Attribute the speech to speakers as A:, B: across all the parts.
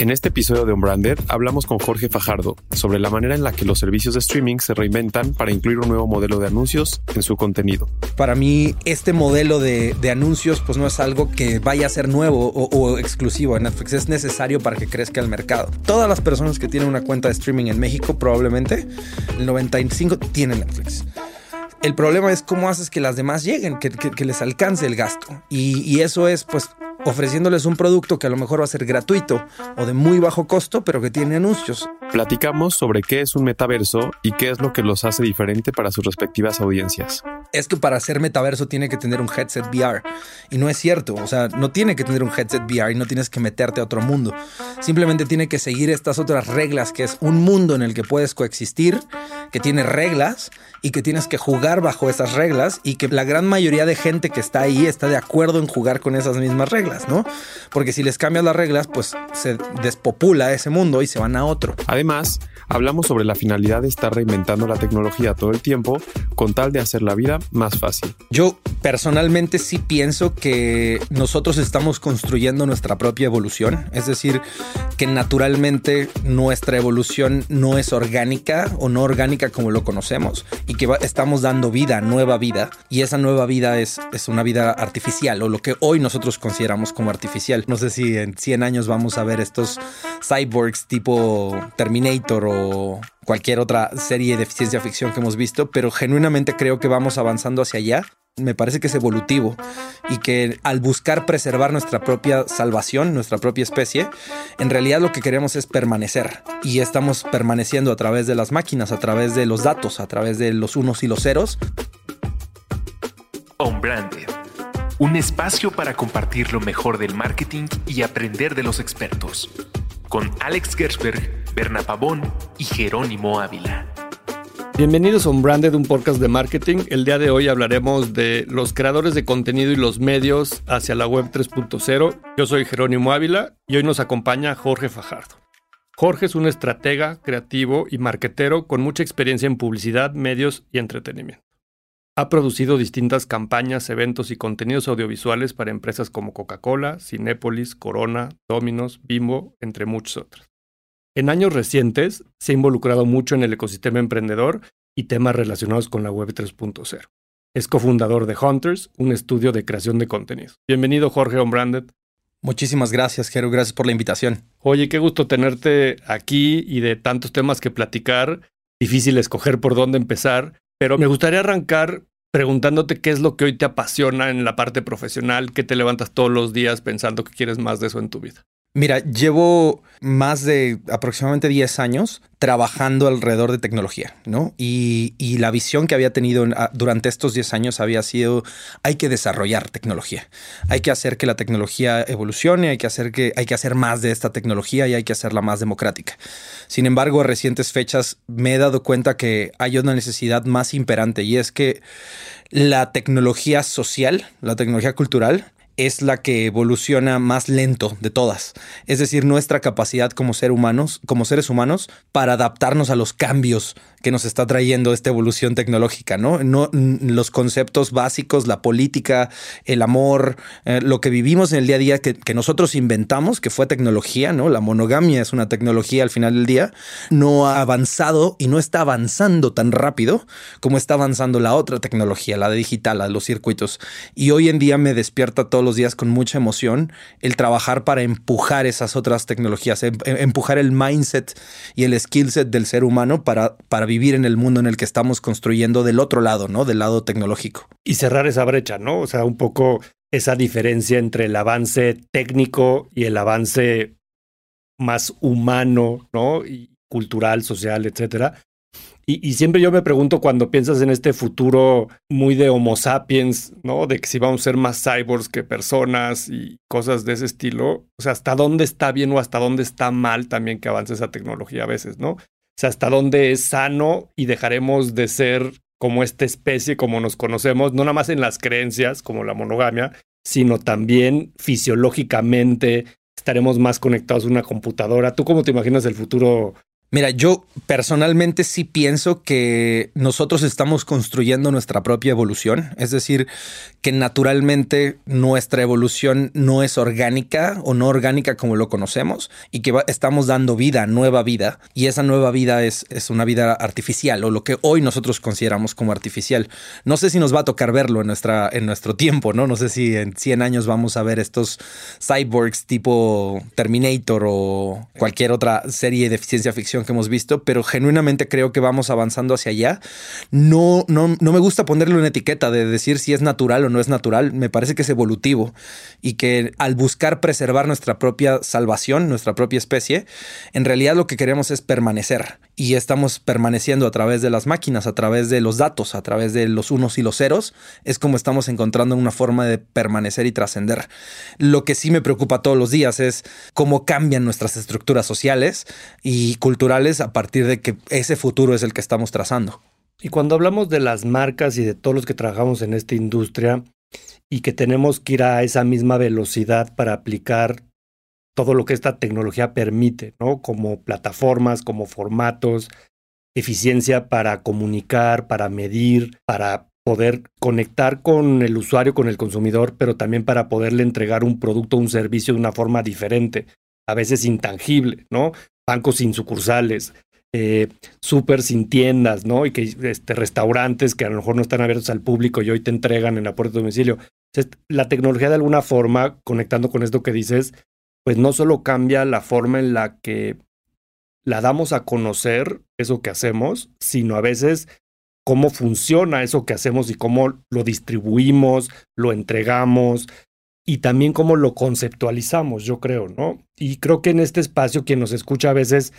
A: En este episodio de Unbranded hablamos con Jorge Fajardo sobre la manera en la que los servicios de streaming se reinventan para incluir un nuevo modelo de anuncios en su contenido.
B: Para mí, este modelo de, anuncios pues no es algo que vaya a ser nuevo o, exclusivo a Netflix, es necesario para que crezca el mercado. Todas las personas que tienen una cuenta de streaming en México, probablemente el 95 tienen Netflix. El problema es cómo haces que las demás lleguen, que, les alcance el gasto. Y, y, eso es, pues, ofreciéndoles un producto que a lo mejor va a ser gratuito o de muy bajo costo, pero que tiene anuncios.
A: Platicamos sobre qué es un metaverso y qué es lo que los hace diferente para sus respectivas audiencias.
B: Es que para ser metaverso tiene que tener un headset VR. Y no es cierto. O sea, no tiene que tener un headset VR y no tienes que meterte a otro mundo. Simplemente tiene que seguir estas otras reglas, que es un mundo en el que puedes coexistir, que tiene reglas y que tienes que jugar bajo esas reglas y que la gran mayoría de gente que está ahí está de acuerdo en jugar con esas mismas reglas, ¿no? Porque si les cambias las reglas, pues se despopula ese mundo y se van a otro.
A: Además, hablamos sobre la finalidad de estar reinventando la tecnología todo el tiempo con tal de hacer la vida más fácil.
B: Yo personalmente sí pienso que nosotros estamos construyendo nuestra propia evolución, es decir, que naturalmente nuestra evolución no es orgánica o no orgánica como lo conocemos y que estamos dando vida, nueva vida, y esa nueva vida es, es una vida artificial o lo que hoy nosotros consideramos como artificial. No sé si en 100 años vamos a ver estos cyborgs tipo Terminator o cualquier otra serie de ciencia ficción que hemos visto, pero genuinamente creo que vamos avanzando hacia allá. Me parece que es evolutivo y que al buscar preservar nuestra propia salvación, nuestra propia especie, en realidad lo que queremos es permanecer y estamos permaneciendo a través de las máquinas, a través de los datos, a través de los unos y los ceros.
C: On Branded, un espacio para compartir lo mejor del marketing y aprender de los expertos con Alex Gersberg, Berna Pavón y Jerónimo Ávila.
D: Bienvenidos a un Branded, un podcast de marketing. El día de hoy hablaremos de los creadores de contenido y los medios hacia la web 3.0. Yo soy Jerónimo Ávila y hoy nos acompaña Jorge Fajardo. Jorge es un estratega, creativo y marketero con mucha experiencia en publicidad, medios y entretenimiento. Ha producido distintas campañas, eventos y contenidos audiovisuales para empresas como Coca-Cola, Cinépolis, Corona, Dominos, Bimbo, entre muchos otros. En años recientes se ha involucrado mucho en el ecosistema emprendedor y temas relacionados con la Web 3.0. Es cofundador de Hunters, un estudio de creación de contenidos. Bienvenido, Jorge Onbranded.
B: Muchísimas gracias, Jero. Gracias por la invitación.
D: Oye, qué gusto tenerte aquí y de tantos temas que platicar. Difícil escoger por dónde empezar, pero me gustaría arrancar preguntándote qué es lo que hoy te apasiona en la parte profesional, qué te levantas todos los días pensando que quieres más de eso en tu vida.
B: Mira, llevo más de aproximadamente 10 años trabajando alrededor de tecnología, ¿no? Y, la visión que había tenido durante estos 10 años había sido, hay que desarrollar tecnología, hay que hacer que la tecnología evolucione, hay que hacer, que, hay que hacer más de esta tecnología y hay que hacerla más democrática. Sin embargo, a recientes fechas me he dado cuenta que hay una necesidad más imperante y es que la tecnología social, la tecnología cultural, es la que evoluciona más lento de todas. Es decir, nuestra capacidad como, ser humanos, como seres humanos para adaptarnos a los cambios que nos está trayendo esta evolución tecnológica, ¿no? los conceptos básicos, la política, el amor, eh, lo que vivimos en el día a día que, nosotros inventamos, que fue tecnología, ¿no? La monogamia es una tecnología al final del día, no ha avanzado y no está avanzando tan rápido como está avanzando la otra tecnología, la de digital, la de los circuitos. Y hoy en día me despierta todos los días con mucha emoción el trabajar para empujar esas otras tecnologías, em, em, empujar el mindset y el skill set del ser humano para vivir en el mundo en el que estamos construyendo del otro lado, ¿no? Del lado tecnológico.
D: Y cerrar esa brecha, ¿no? O sea, un poco esa diferencia entre el avance técnico y el avance más humano, ¿no? Y cultural, social, etcétera. Y, siempre yo me pregunto cuando piensas en este futuro muy de Homo sapiens, ¿no? De que si vamos a ser más cyborgs que personas y cosas de ese estilo. O sea, hasta dónde está bien o hasta dónde está mal también que avance esa tecnología a veces, ¿no? Sea, hasta dónde es sano y dejaremos de ser como esta especie, como nos conocemos, no nada más en las creencias, como la monogamia, sino también fisiológicamente estaremos más conectados a una computadora. ¿Tú cómo te imaginas el futuro
B: Mira, yo personalmente sí pienso que nosotros estamos construyendo nuestra propia evolución, es decir, que naturalmente nuestra evolución no es orgánica o no orgánica como lo conocemos y que estamos dando vida, nueva vida, y esa nueva vida es, es una vida artificial o lo que hoy nosotros consideramos como artificial. No sé si nos va a tocar verlo en, nuestra, en nuestro tiempo, ¿no? No sé si en 100 años vamos a ver estos cyborgs tipo Terminator o cualquier otra serie de ciencia ficción que hemos visto, pero genuinamente creo que vamos avanzando hacia allá. No, no, no me gusta ponerle una etiqueta de decir si es natural o no es natural. Me parece que es evolutivo y que al buscar preservar nuestra propia salvación, nuestra propia especie, en realidad lo que queremos es permanecer y estamos permaneciendo a través de las máquinas, a través de los datos, a través de los unos y los ceros. Es como estamos encontrando una forma de permanecer y trascender. Lo que sí me preocupa todos los días es cómo cambian nuestras estructuras sociales y culturales a partir de que ese futuro es el que estamos trazando.
D: Y cuando hablamos de las marcas y de todos los que trabajamos en esta industria y que tenemos que ir a esa misma velocidad para aplicar todo lo que esta tecnología permite, ¿no? Como plataformas, como formatos, eficiencia para comunicar, para medir, para poder conectar con el usuario, con el consumidor, pero también para poderle entregar un producto un servicio de una forma diferente, a veces intangible, ¿no? Bancos sin sucursales, eh, súper sin tiendas, ¿no? Y que este, restaurantes que a lo mejor no están abiertos al público y hoy te entregan en la puerta de domicilio. la tecnología de alguna forma, conectando con esto que dices, pues no solo cambia la forma en la que la damos a conocer eso que hacemos, sino a veces cómo funciona eso que hacemos y cómo lo distribuimos, lo entregamos, y también cómo lo conceptualizamos, yo creo, ¿no? Y creo que en este espacio quien nos escucha a veces,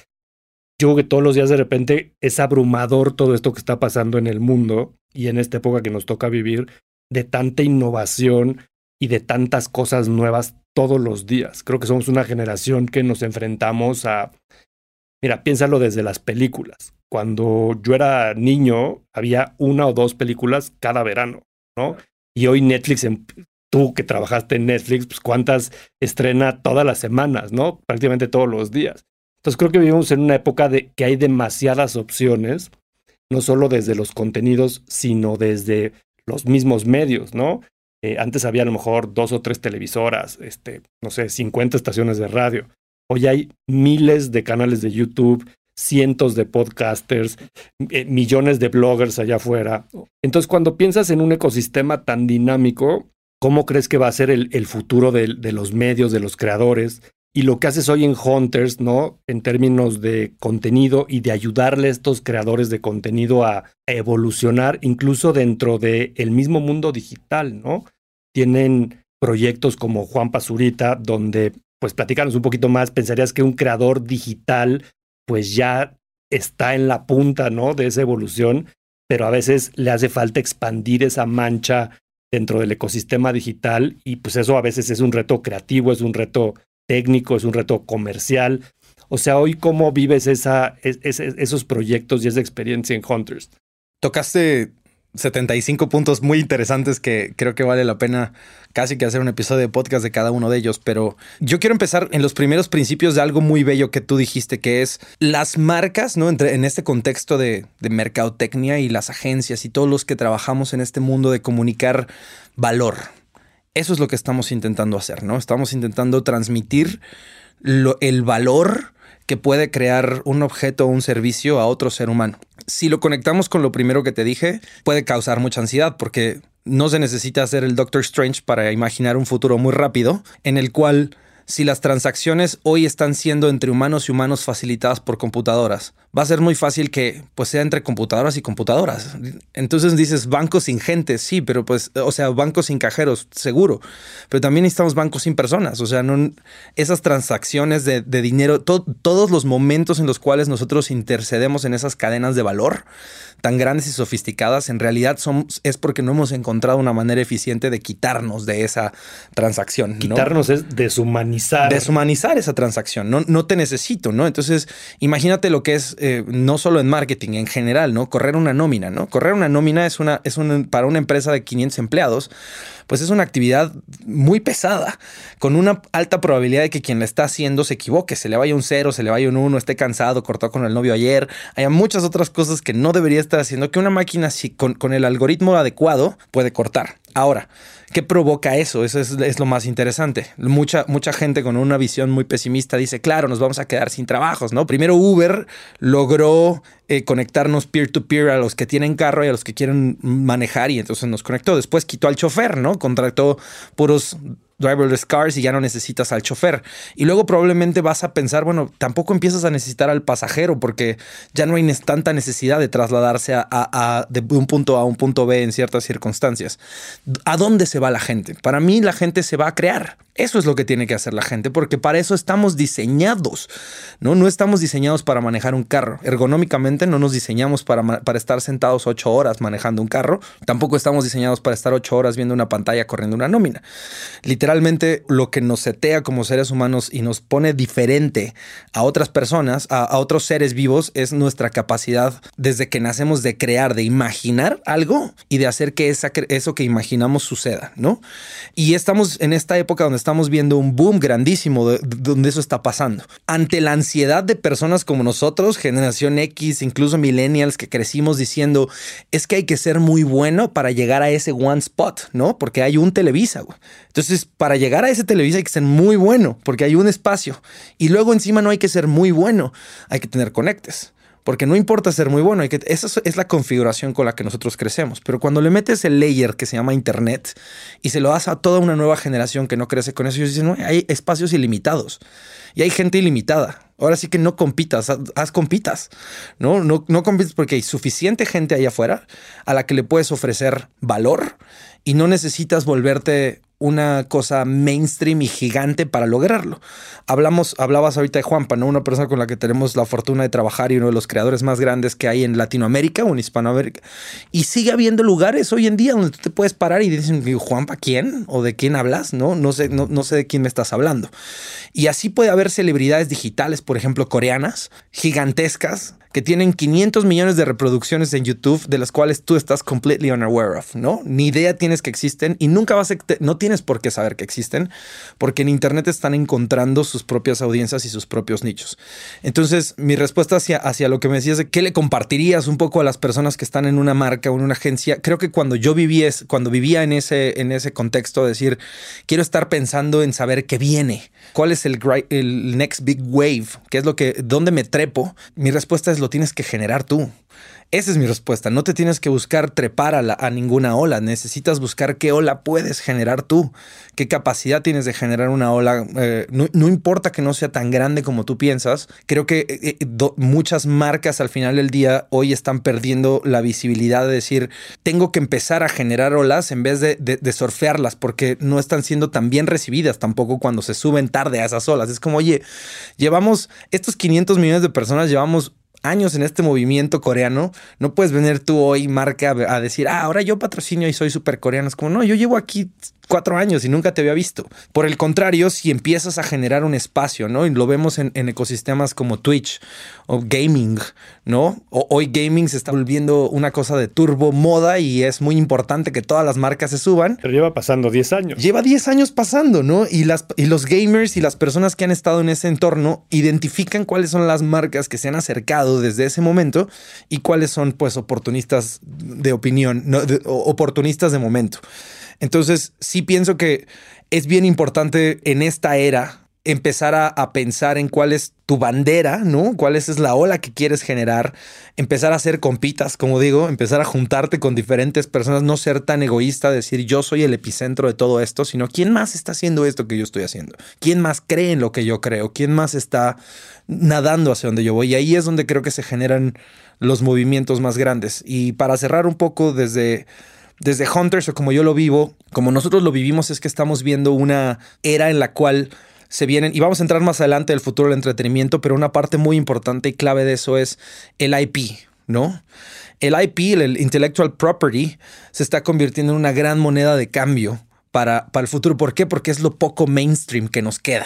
D: yo creo que todos los días de repente es abrumador todo esto que está pasando en el mundo y en esta época que nos toca vivir, de tanta innovación y de tantas cosas nuevas todos los días. Creo que somos una generación que nos enfrentamos a, mira, piénsalo desde las películas. Cuando yo era niño, había una o dos películas cada verano, ¿no? Y hoy Netflix em, tú que trabajaste en Netflix, pues cuántas estrena todas las semanas, ¿no? Prácticamente todos los días. Entonces creo que vivimos en una época de que hay demasiadas opciones, no solo desde los contenidos, sino desde los mismos medios, ¿no? Eh, antes había a lo mejor dos o tres televisoras, este, no sé, 50 estaciones de radio. Hoy hay miles de canales de YouTube, cientos de podcasters, eh, millones de bloggers allá afuera. Entonces, cuando piensas en un ecosistema tan dinámico, cómo crees que va a ser el, futuro de, los medios, de los creadores, y lo que haces hoy en Hunters, ¿no? En términos de contenido y de ayudarle a estos creadores de contenido a, evolucionar, incluso dentro del el mismo mundo digital, ¿no? Tienen proyectos como Juan Pazurita, donde, pues, platícanos un poquito más, pensarías que un creador digital, pues ya está en la punta, ¿no? De esa evolución, pero a veces le hace falta expandir esa mancha dentro del ecosistema digital y pues eso a veces es un reto creativo, es un reto técnico, es un reto comercial. O sea, hoy cómo vives esa, esos proyectos y esa experiencia en Hunters.
B: Tocaste 75 puntos muy interesantes que creo que vale la pena casi que hacer un episodio de podcast de cada uno de ellos, pero yo quiero empezar en los primeros principios de algo muy bello que tú dijiste, que es las marcas, ¿no? Entre, en este contexto de, de mercadotecnia y las agencias y todos los que trabajamos en este mundo de comunicar valor. Eso es lo que estamos intentando hacer, ¿no? Estamos intentando transmitir el valor que puede crear un objeto o un servicio a otro ser humano. Si lo conectamos con lo primero que te dije, puede causar mucha ansiedad porque no se necesita hacer el Doctor Strange para imaginar un futuro muy rápido en el cual si las transacciones hoy están siendo entre humanos y humanos facilitadas por computadoras. Va a ser muy fácil que pues sea entre computadoras y computadoras. Entonces dices bancos sin gente, sí, pero pues, o sea, bancos sin cajeros, seguro. Pero también necesitamos bancos sin personas. O sea, no, esas transacciones de, dinero, todos los momentos en los cuales nosotros intercedemos en esas cadenas de valor tan grandes y sofisticadas, en realidad son, es porque no hemos encontrado una manera eficiente de quitarnos de esa transacción.
D: Quitarnos es deshumanizar deshumanizar.
B: Deshumanizar esa transacción. No, no te necesito, ¿no? Entonces, imagínate lo que es, eh, no solo en marketing, en general, ¿no? Correr una nómina, ¿no? Correr una nómina es una, es un, para una empresa de 500 empleados, pues es una actividad muy pesada, con una alta probabilidad de que quien la está haciendo se equivoque, se le vaya un cero, se le vaya un uno, esté cansado, cortó con el novio ayer. Hay muchas otras cosas que no debería estar haciendo, que una máquina si con, con el algoritmo adecuado puede cortar. Ahora, ¿Qué provoca eso? Eso es, lo más interesante. Mucha, mucha gente con una visión muy pesimista dice, claro, nos vamos a quedar sin trabajos, ¿no? Primero Uber logró eh, conectarnos peer-to-peer -peer a los que tienen carro y a los que quieren manejar y entonces nos conectó. Después quitó al chofer, ¿no? Contrató puros driverless cars y ya no necesitas al chofer. Y luego probablemente vas a pensar, bueno, tampoco empiezas a necesitar al pasajero porque ya no hay tanta necesidad de trasladarse de un punto A a un punto B en ciertas circunstancias. ¿A dónde se va la gente? Para mí la gente se va a crear. Eso es lo que tiene que hacer la gente, porque para eso estamos diseñados, ¿no? No estamos diseñados para manejar un carro. Ergonómicamente no nos diseñamos para, para estar sentados ocho horas manejando un carro. Tampoco estamos diseñados para estar ocho horas viendo una pantalla corriendo una nómina. Literalmente lo que nos setea como seres humanos y nos pone diferente a otras personas, a, otros seres vivos, es nuestra capacidad desde que nacemos de crear, de imaginar algo y de hacer que eso que imaginamos suceda, ¿no? Y estamos en esta época donde estamos viendo un boom grandísimo de, donde eso está pasando. Ante la ansiedad de personas como nosotros, generación X, incluso millennials que crecimos diciendo, es que hay que ser muy bueno para llegar a ese one spot, ¿no? Porque hay un Televisa. Entonces, para llegar a ese Televisa hay que ser muy bueno, porque hay un espacio. Y luego encima no hay que ser muy bueno, hay que tener conectes. Porque no importa ser muy bueno, que, esa es la configuración con la que nosotros crecemos. Pero cuando le metes el layer que se llama Internet y se lo das a toda una nueva generación que no crece con eso, ellos dicen, no, hay espacios ilimitados y hay gente ilimitada. Ahora sí que no compitas, haz, compitas, ¿no? ¿no? No compitas porque hay suficiente gente ahí afuera a la que le puedes ofrecer valor y no necesitas volverte una cosa mainstream y gigante para lograrlo. Hablamos, hablabas ahorita de Juanpa, ¿no? Una persona con la que tenemos la fortuna de trabajar y uno de los creadores más grandes que hay en Latinoamérica o en Hispanoamérica. Y sigue habiendo lugares hoy en día donde tú te puedes parar y dicen, Juanpa, ¿quién? ¿O de quién hablas? No, no sé, no, no sé de quién me estás hablando. Y así puede haber celebridades digitales, por ejemplo, coreanas, gigantescas, que tienen 500 millones de reproducciones en YouTube, de las cuales tú estás completely unaware of, ¿no? Ni idea tienes que existen y nunca vas a, no tienes por qué saber que existen, porque en Internet están encontrando sus propias audiencias y sus propios nichos. Entonces, mi respuesta hacia, hacia lo que me decías de qué le compartirías un poco a las personas que están en una marca o en una agencia, creo que cuando yo vivía, cuando vivía en ese, en ese contexto, de decir, quiero estar pensando en saber qué viene, cuál es el, el next big wave, qué es lo que, dónde me trepo, mi respuesta es lo tienes que generar tú. Esa es mi respuesta. No te tienes que buscar trepar a, ninguna ola. Necesitas buscar qué ola puedes generar tú. Qué capacidad tienes de generar una ola. Eh, no, importa que no sea tan grande como tú piensas. Creo que eh, eh, muchas marcas al final del día hoy están perdiendo la visibilidad de decir, tengo que empezar a generar olas en vez de, de surfearlas porque no están siendo tan bien recibidas tampoco cuando se suben tarde a esas olas. Es como, oye, llevamos estos 500 millones de personas, llevamos años en este movimiento coreano, no puedes venir tú hoy, marca, a decir, ah, ahora yo patrocinio y soy súper coreano. Es como, no, yo llevo aquí cuatro años y nunca te había visto. Por el contrario, si empiezas a generar un espacio, ¿no? Y lo vemos en, ecosistemas como Twitch o gaming, ¿no? hoy gaming se está volviendo una cosa de turbo moda y es muy importante que todas las marcas se suban.
D: Pero lleva pasando 10 años.
B: Lleva 10 años pasando, ¿no? Y, las, y los gamers y las personas que han estado en ese entorno identifican cuáles son las marcas que se han acercado desde ese momento y cuáles son, pues, oportunistas de opinión, no, oportunistas de momento. Entonces, sí pienso que es bien importante en esta era empezar a, pensar en cuál es tu bandera, ¿no? ¿Cuál es, la ola que quieres generar? Empezar a hacer compitas, como digo, empezar a juntarte con diferentes personas, no ser tan egoísta, decir yo soy el epicentro de todo esto, sino quién más está haciendo esto que yo estoy haciendo, quién más cree en lo que yo creo, quién más está nadando hacia donde yo voy. Y ahí es donde creo que se generan los movimientos más grandes. Y para cerrar un poco desde desde Hunters o como yo lo vivo, como nosotros lo vivimos, es que estamos viendo una era en la cual se vienen, y vamos a entrar más adelante del futuro del entretenimiento, pero una parte muy importante y clave de eso es el IP, ¿no? El IP, el Intellectual Property, se está convirtiendo en una gran moneda de cambio para, para el futuro. ¿Por qué? Porque es lo poco mainstream que nos queda.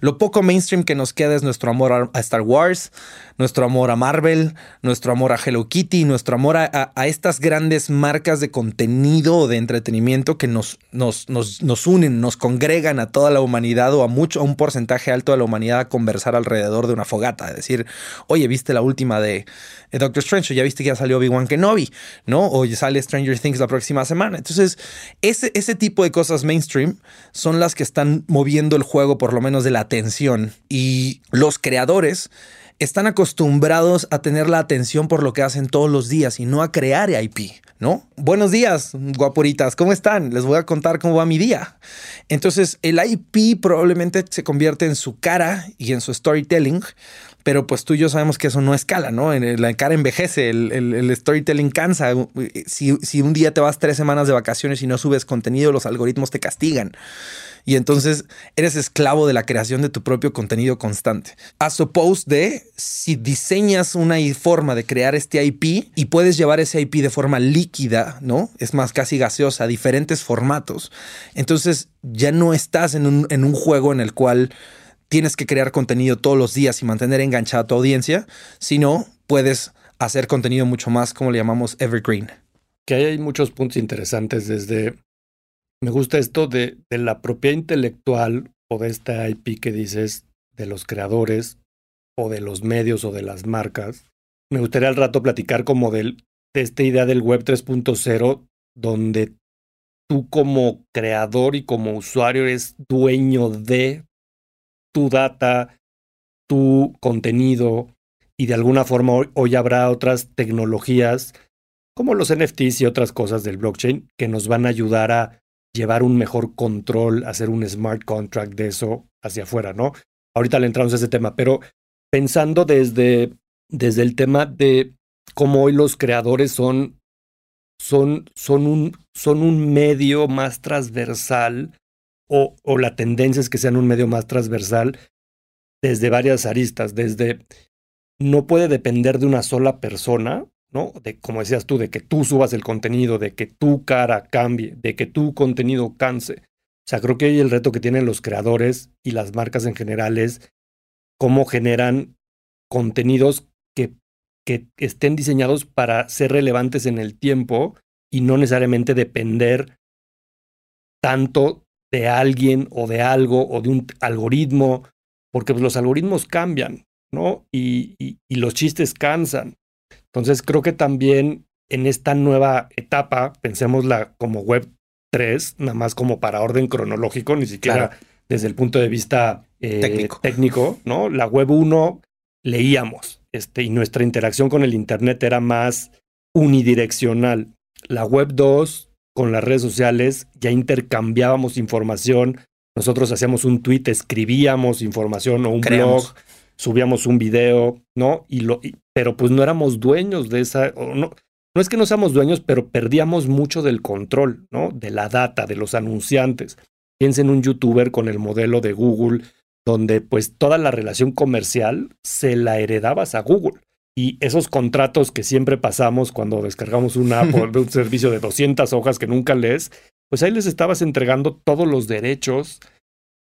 B: Lo poco mainstream que nos queda es nuestro amor a Star Wars, nuestro amor a Marvel, nuestro amor a Hello Kitty, nuestro amor a, estas grandes marcas de contenido o de entretenimiento que nos, nos, nos, unen, nos congregan a toda la humanidad o a mucho, a un porcentaje alto de la humanidad a conversar alrededor de una fogata. Es decir, oye, ¿viste la última de, Doctor Strange? ¿O ya viste que ya salió Obi-Wan Kenobi? ¿No? O sale Stranger Things la próxima semana. Entonces, ese, ese tipo de cosas mainstream son las que están moviendo el juego, por lo menos de la atención. Y los creadores están acostumbrados a tener la atención por lo que hacen todos los días y no a crear IP, ¿no? Buenos días, guapuritas, ¿cómo están? Les voy a contar cómo va mi día. Entonces, el IP probablemente se convierte en su cara y en su storytelling, pero pues tú y yo sabemos que eso no escala, ¿no? La cara envejece, el, storytelling cansa. Si, si un día te vas tres semanas de vacaciones y no subes contenido, los algoritmos te castigan y entonces eres esclavo de la creación de tu propio contenido constante. A suppose de si diseñas una forma de crear este IP y puedes llevar ese IP de forma líquida, ¿no? Es más casi gaseosa, diferentes formatos. Entonces ya no estás en un, en un juego en el cual tienes que crear contenido todos los días y mantener enganchada a tu audiencia, sino puedes hacer contenido mucho más, como le llamamos, evergreen.
D: Que hay muchos puntos interesantes desde me gusta esto de, la propiedad intelectual o de esta IP que dices de los creadores o de los medios o de las marcas. Me gustaría al rato platicar como de esta idea del Web 3.0 donde tú como creador y como usuario eres dueño de tu data, tu contenido y de alguna forma hoy, habrá otras tecnologías como los NFTs y otras cosas del blockchain que nos van a ayudar a llevar un mejor control, hacer un smart contract de eso hacia afuera, ¿no? Ahorita le entramos a ese tema, pero pensando desde, desde el tema de cómo hoy los creadores son, son, son, un, son un medio más transversal o, la tendencia es que sean un medio más transversal desde varias aristas, desde no puede depender de una sola persona, ¿no? De, como decías tú, de que tú subas el contenido, de que tu cara cambie, de que tu contenido canse. O sea, creo que el reto que tienen los creadores y las marcas en general es cómo generan contenidos que, que estén diseñados para ser relevantes en el tiempo y no necesariamente depender tanto de alguien o de algo o de un algoritmo, porque pues, los algoritmos cambian, ¿no? y, y los chistes cansan. Entonces creo que también en esta nueva etapa, pensémosla como Web 3, nada más como para orden cronológico, ni siquiera desde el punto de vista eh, técnico. técnico. ¿no? La Web 1 leíamos este, y nuestra interacción con el Internet era más unidireccional. La Web 2 con las redes sociales ya intercambiábamos información. Nosotros hacíamos un tweet, escribíamos información o un blog subíamos un video, ¿no? Y lo, pero pues no éramos dueños de esa, no, no es que no seamos dueños, pero perdíamos mucho del control, ¿no? De la data, de los anunciantes. Piensen en un youtuber con el modelo de Google, donde pues toda la relación comercial se la heredabas a Google. Y esos contratos que siempre pasamos cuando descargamos una app o un servicio de 200 hojas que nunca lees, pues ahí les estabas entregando todos los derechos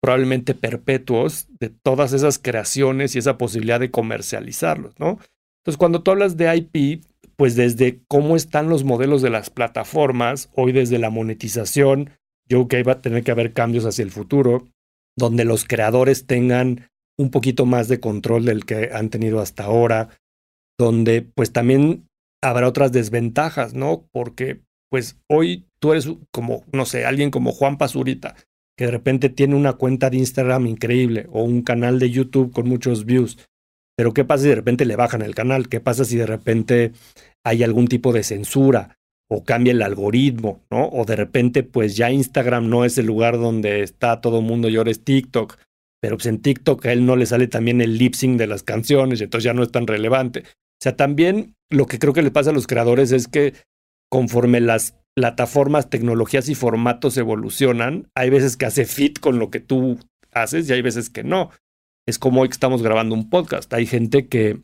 D: probablemente perpetuos de todas esas creaciones y esa posibilidad de comercializarlos, ¿no? Entonces, cuando tú hablas de IP, pues desde cómo están los modelos de las plataformas, hoy desde la monetización, yo creo que va a tener que haber cambios hacia el futuro, donde los creadores tengan un poquito más de control del que han tenido hasta ahora, donde pues también habrá otras desventajas, ¿no? Porque pues hoy tú eres como, no sé, alguien como Juan Pazurita, que de repente tiene una cuenta de Instagram increíble o un canal de YouTube con muchos views. Pero ¿qué pasa si de repente le bajan el canal? ¿Qué pasa si de repente hay algún tipo de censura o cambia el algoritmo, ¿no? O de repente pues ya Instagram no es el lugar donde está todo el mundo y ahora es TikTok, pero pues en TikTok a él no le sale también el lip sync de las canciones entonces ya no es tan relevante. O sea, también lo que creo que le pasa a los creadores es que conforme las plataformas, tecnologías y formatos evolucionan, hay veces que hace fit con lo que tú haces y hay veces que no. Es como hoy que estamos grabando un podcast. Hay gente que,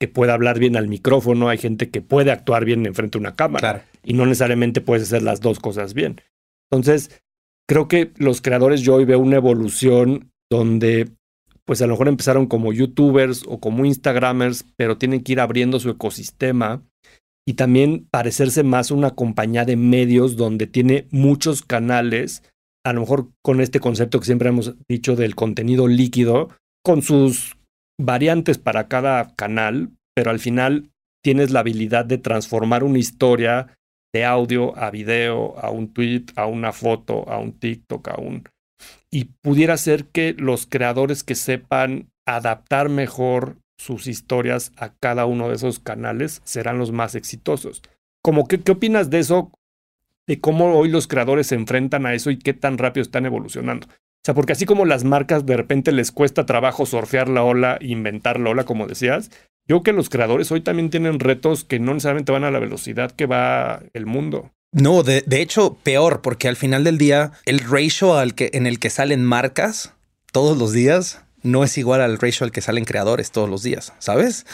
D: que puede hablar bien al micrófono, hay gente que puede actuar bien enfrente de una cámara y no necesariamente puedes hacer las dos cosas bien. Entonces, creo que los creadores yo hoy veo una evolución donde pues a lo mejor empezaron como youtubers o como instagramers, pero tienen que ir abriendo su ecosistema y también parecerse más una compañía de medios donde tiene muchos canales, a lo mejor con este concepto que siempre hemos dicho del contenido líquido, con sus variantes para cada canal, pero al final tienes la habilidad de transformar una historia de audio a video, a un tweet, a una foto, a un TikTok, a un... Y pudiera ser que los creadores que sepan adaptar mejor sus historias a cada uno de esos canales serán los más exitosos. Como ¿Qué opinas de eso? De cómo hoy los creadores se enfrentan a eso y qué tan rápido están evolucionando. O sea, porque así como las marcas de repente les cuesta trabajo surfear la ola, inventar la ola, como decías, yo creo que los creadores hoy también tienen retos que no necesariamente van a la velocidad que va el mundo.
B: No, de, hecho, peor, porque al final del día, el ratio al que, en el que salen marcas todos los días no es igual al ratio al que salen creadores todos los días, ¿sabes?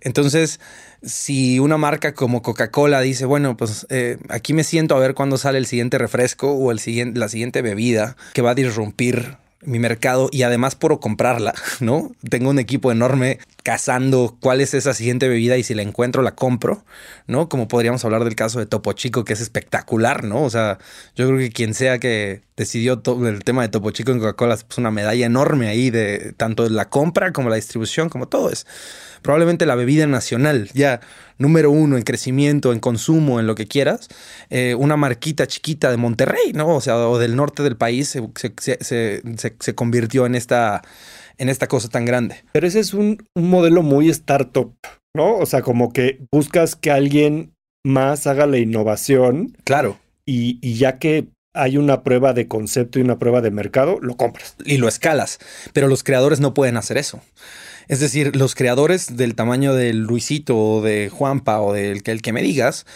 B: Entonces, si una marca como Coca-Cola dice, bueno, pues eh, aquí me siento a ver cuándo sale el siguiente refresco o el siguiente, la siguiente bebida que va a disrumpir mi mercado y además puedo comprarla, ¿no? Tengo un equipo enorme cazando cuál es esa siguiente bebida y si la encuentro la compro, ¿no? Como podríamos hablar del caso de Topo Chico, que es espectacular, ¿no? O sea, yo creo que quien sea que decidió el tema de Topo Chico en Coca-Cola es una medalla enorme ahí de tanto la compra como la distribución, como todo es probablemente la bebida nacional, ya número uno en crecimiento, en consumo, en lo que quieras, eh, una marquita chiquita de Monterrey, ¿no? O sea, o del norte del país se, convirtió en esta, en esta cosa tan grande.
D: Pero ese es un, modelo muy startup, ¿no? O sea, como que buscas que alguien más haga la innovación.
B: Claro.
D: Y, y ya que hay una prueba de concepto y una prueba de mercado, lo compras.
B: Y lo escalas. Pero los creadores no pueden hacer eso. Es decir, los creadores del tamaño de Luisito o de Juanpa o del que, el que me digas,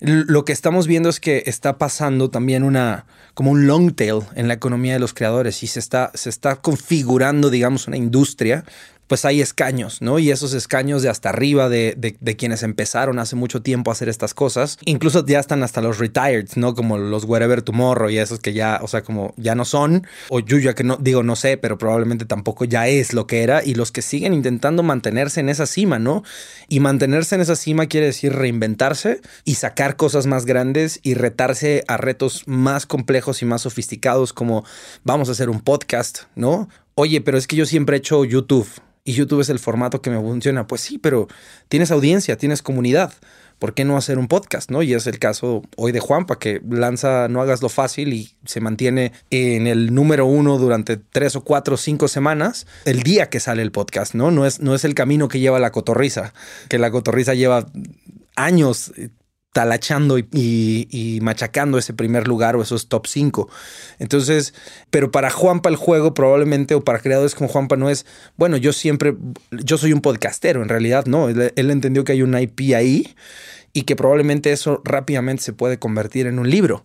B: lo que estamos viendo es que está pasando también una como un long tail en la economía de los creadores y se está, se está configurando, digamos, una industria pues hay escaños, ¿no? Y esos escaños de hasta arriba de, quienes empezaron hace mucho tiempo a hacer estas cosas, incluso ya están hasta los retired, ¿no? Como los Wherever Tomorrow y esos que ya, o sea, como ya no son, o Yuya que no, digo, no sé, pero probablemente tampoco ya es lo que era, y los que siguen intentando mantenerse en esa cima, ¿no? Y mantenerse en esa cima quiere decir reinventarse y sacar cosas más grandes y retarse a retos más complejos y más sofisticados como vamos a hacer un podcast, ¿no? Oye, pero es que yo siempre he hecho YouTube y YouTube es el formato que me funciona. Pues sí, pero tienes audiencia, tienes comunidad. ¿Por qué no hacer un podcast? ¿no? Y es el caso hoy de Juanpa, que lanza No hagas lo fácil y se mantiene en el número uno durante tres o cuatro o cinco semanas el día que sale el podcast, ¿no? No es, no es el camino que lleva la cotorriza, que la cotorriza lleva años talachando y, machacando ese primer lugar o esos top 5. Entonces, pero para Juanpa el juego probablemente o para creadores como Juanpa no es, bueno, yo siempre, yo soy un podcastero, en realidad no, él, entendió que hay un IP ahí y que probablemente eso rápidamente se puede convertir en un libro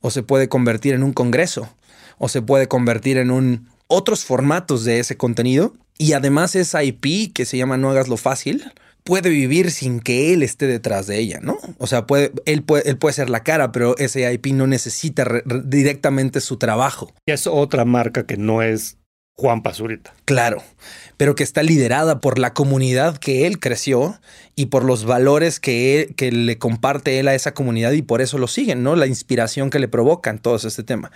B: o se puede convertir en un congreso o se puede convertir en un otros formatos de ese contenido y además esa IP que se llama No hagas lo fácil puede vivir sin que él esté detrás de ella, ¿no? O sea, puede, él, puede, él puede ser la cara, pero ese IP no necesita directamente su trabajo.
D: Es otra marca que no es Juan Pazurita.
B: Claro, pero que está liderada por la comunidad que él creció y por los valores que, que le comparte él a esa comunidad y por eso lo siguen, ¿no? La inspiración que le provocan todo este tema.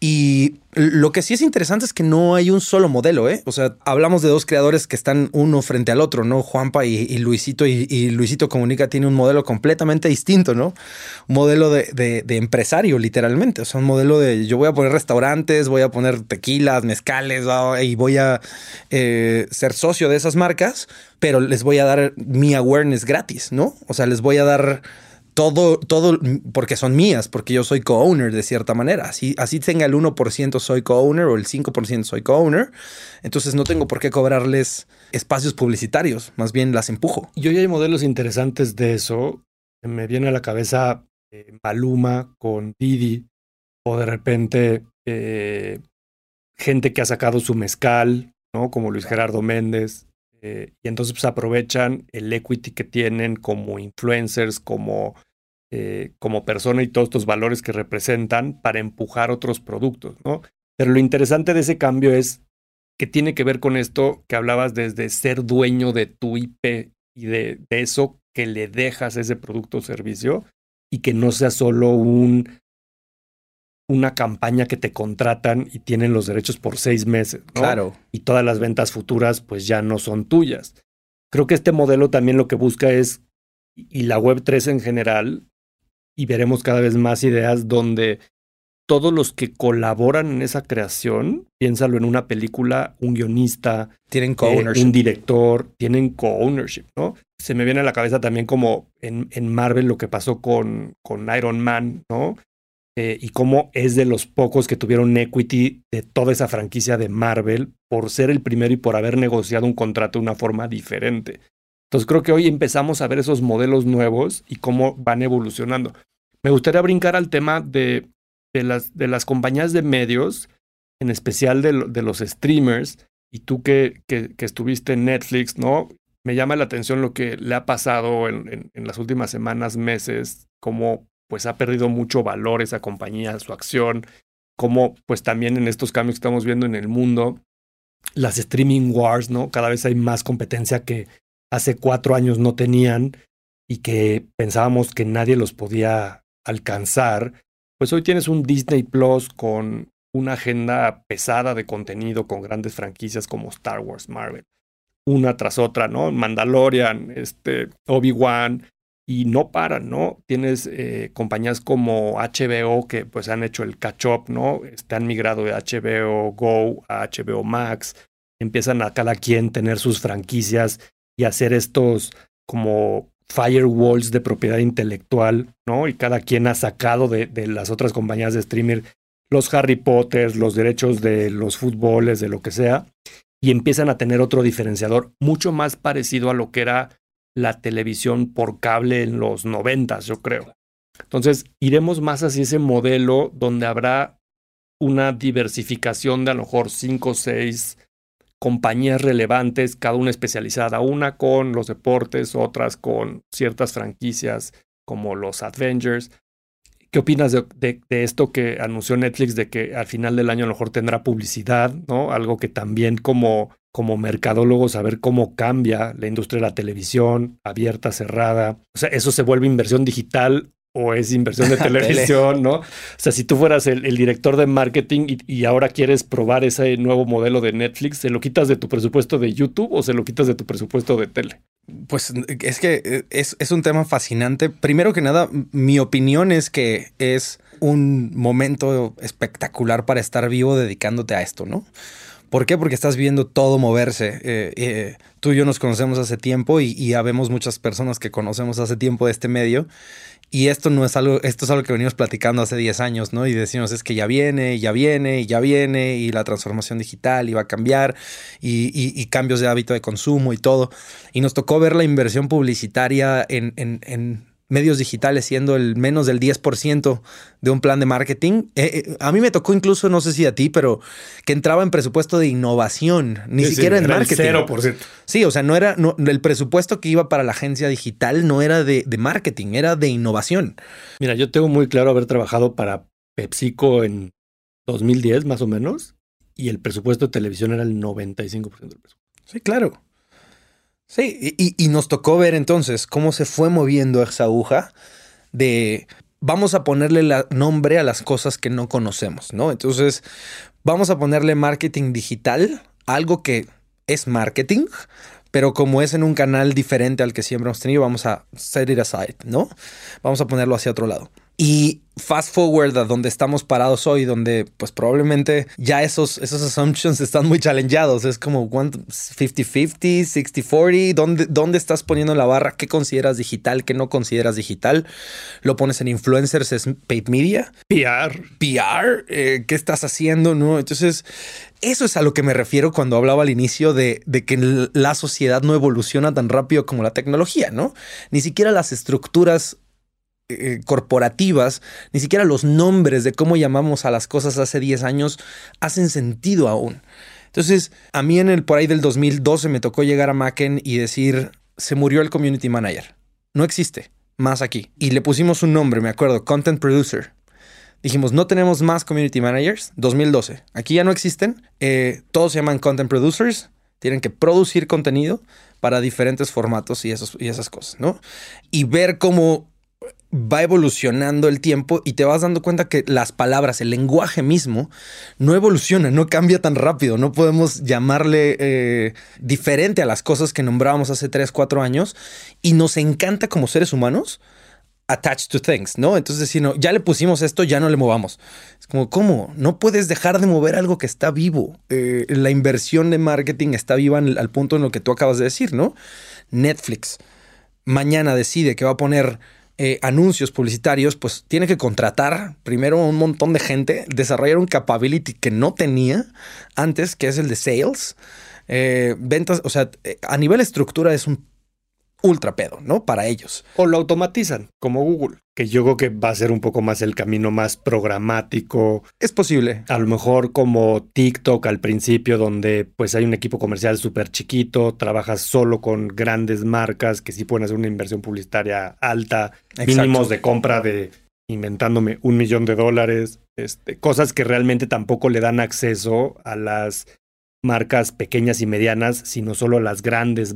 B: Y lo que sí es interesante es que no hay un solo modelo, ¿eh? O sea, hablamos de dos creadores que están uno frente al otro, ¿no? Juanpa y, Luisito, y, Luisito Comunica tiene un modelo completamente distinto, ¿no? Un modelo de, empresario, literalmente. O sea, un modelo de yo voy a poner restaurantes, voy a poner tequilas, mezcales, y voy a eh, ser socio de esas marcas, pero les voy a dar mi awareness gratis, ¿no? O sea, les voy a dar todo, todo, porque son mías, porque yo soy co-owner de cierta manera. Así, así tenga el 1% soy co-owner o el 5% soy co-owner, entonces no tengo por qué cobrarles espacios publicitarios, más bien las empujo.
D: Yo ya hay modelos interesantes de eso. Me viene a la cabeza eh, Maluma con Didi, o de repente eh, gente que ha sacado su mezcal, ¿no? Como Luis Gerardo Méndez. Eh, y entonces pues, aprovechan el equity que tienen como influencers, como eh, como persona y todos estos valores que representan para empujar otros productos, ¿no? Pero lo interesante de ese cambio es que tiene que ver con esto que hablabas desde ser dueño de tu IP y de, de eso que le dejas ese producto o servicio y que no sea solo un una campaña que te contratan y tienen los derechos por seis meses.
B: Claro.
D: Y todas las ventas futuras pues ya no son tuyas. Creo que este modelo también lo que busca es, y la Web3 en general, y veremos cada vez más ideas donde todos los que colaboran en esa creación, piénsalo en una película, un guionista,
B: tienen
D: eh,
B: co-ownership.
D: un director, tienen co-ownership, ¿no? Se me viene a la cabeza también como en, en Marvel lo que pasó con, con Iron Man, ¿no? Eh, y cómo es de los pocos que tuvieron equity de toda esa franquicia de Marvel por ser el primero y por haber negociado un contrato de una forma diferente. Entonces creo que hoy empezamos a ver esos modelos nuevos y cómo van evolucionando. Me gustaría brincar al tema de, de, las, de las compañías de medios, en especial de, los streamers, y tú que, que, que, estuviste en Netflix, ¿no? Me llama la atención lo que le ha pasado en, en, en las últimas semanas, meses, cómo pues ha perdido mucho valor esa compañía, su acción, como pues también en estos cambios que estamos viendo en el mundo, las streaming wars, ¿no? Cada vez hay más competencia que hace cuatro años no tenían y que pensábamos que nadie los podía alcanzar. Pues hoy tienes un Disney Plus con una agenda pesada de contenido con grandes franquicias como Star Wars, Marvel, una tras otra, ¿no? Mandalorian, este, Obi-Wan, y no paran, ¿no? Tienes eh, compañías como HBO que pues han hecho el catch-up, ¿no? Están migrado de HBO Go a HBO Max, empiezan a cada quien tener sus franquicias y hacer estos como firewalls de propiedad intelectual, ¿no? Y cada quien ha sacado de, de las otras compañías de streamer los Harry Potter, los derechos de los fútboles, de lo que sea, y empiezan a tener otro diferenciador mucho más parecido a lo que era la televisión por cable en los noventas, yo creo. Entonces, iremos más hacia ese modelo donde habrá una diversificación de a lo mejor cinco o seis compañías relevantes, cada una especializada, una con los deportes, otras con ciertas franquicias como los Avengers. ¿Qué opinas de, de, esto que anunció Netflix de que al final del año a lo mejor tendrá publicidad, ¿no? Algo que también como como mercadólogo saber cómo cambia la industria de la televisión, abierta, cerrada. O sea, eso se vuelve inversión digital o es inversión de televisión, ¿no? O sea, si tú fueras el, el director de marketing y, y, ahora quieres probar ese nuevo modelo de Netflix, ¿se lo quitas de tu presupuesto de YouTube o se lo quitas de tu presupuesto de tele?
B: Pues es que es, es un tema fascinante. Primero que nada, mi opinión es que es un momento espectacular para estar vivo dedicándote a esto, ¿no? ¿Por qué? Porque estás viendo todo moverse. Eh, eh, tú y yo nos conocemos hace tiempo y, habemos muchas personas que conocemos hace tiempo de este medio. Y esto no es algo, esto es algo que venimos platicando hace 10 años, ¿no? Y decimos es que ya viene, ya viene, ya viene, y la transformación digital iba a cambiar, y, cambios de hábito de consumo y todo. Y nos tocó ver la inversión publicitaria en medios digitales siendo el menos del 10% de un plan de marketing. Eh, eh, a mí me tocó incluso, no sé si a ti, pero que entraba en presupuesto de innovación, ni sí, siquiera
D: sí,
B: en marketing.
D: El 0%.
B: Sí, o sea, no era no, el presupuesto que iba para la agencia digital no era de, de, marketing, era de innovación.
D: Mira, yo tengo muy claro haber trabajado para PepsiCo en 2010 más o menos y el presupuesto de televisión era el 95% del presupuesto.
B: Sí, claro. Sí, y, nos tocó ver entonces cómo se fue moviendo esa aguja de vamos a ponerle la nombre a las cosas que no conocemos, ¿no? Entonces, vamos a ponerle marketing digital, algo que es marketing, pero como es en un canal diferente al que siempre hemos tenido, vamos a set it aside, ¿no? Vamos a ponerlo hacia otro lado. Y fast forward a donde estamos parados hoy, donde pues probablemente ya esos, esos assumptions están muy challengeados. Es como 50-50, 60-40. ¿Dónde, ¿Dónde estás poniendo la barra? ¿Qué consideras digital? ¿Qué no consideras digital? ¿Lo pones en influencers? ¿Es paid media?
D: PR.
B: PR. Eh, ¿Qué estás haciendo? No. Entonces, eso es a lo que me refiero cuando hablaba al inicio de, de que la sociedad no evoluciona tan rápido como la tecnología, ¿no? Ni siquiera las estructuras eh, corporativas, ni siquiera los nombres de cómo llamamos a las cosas hace 10 años hacen sentido aún. Entonces, a mí en el por ahí del 2012 me tocó llegar a Macken y decir, se murió el community manager. No existe. más aquí. Y le pusimos un nombre, me acuerdo, Content Producer. Dijimos, no tenemos más community managers. 2012. Aquí ya no existen. Eh, todos se llaman content producers. Tienen que producir contenido para diferentes formatos y, esos, y esas cosas, ¿no? Y ver cómo va evolucionando el tiempo y te vas dando cuenta que las palabras, el lenguaje mismo, no evoluciona, no cambia tan rápido. No podemos llamarle eh, diferente a las cosas que nombrábamos hace 3, 4 años y nos encanta como seres humanos attached to things, ¿no? Entonces, si no, ya le pusimos esto, ya no le movamos. Es como, ¿cómo? No puedes dejar de mover algo que está vivo. Eh, la inversión de marketing está viva al punto en lo que tú acabas de decir, ¿no? Netflix mañana decide que va a poner eh, anuncios publicitarios, pues tiene que contratar primero un montón de gente, desarrollar un capability que no tenía antes, que es el de sales. Eh, ventas, o sea, eh, a nivel estructura es un ultra pedo, ¿no? Para ellos.
D: O lo automatizan, como Google, que yo creo que va a ser un poco más el camino más programático.
B: Es posible.
D: A lo mejor como TikTok al principio, donde pues hay un equipo comercial súper chiquito, trabajas solo con grandes marcas que sí pueden hacer una inversión publicitaria alta, mínimos de compra de inventándome un millón de dólares, este, cosas que realmente tampoco le dan acceso a las marcas pequeñas y medianas, sino solo a las grandes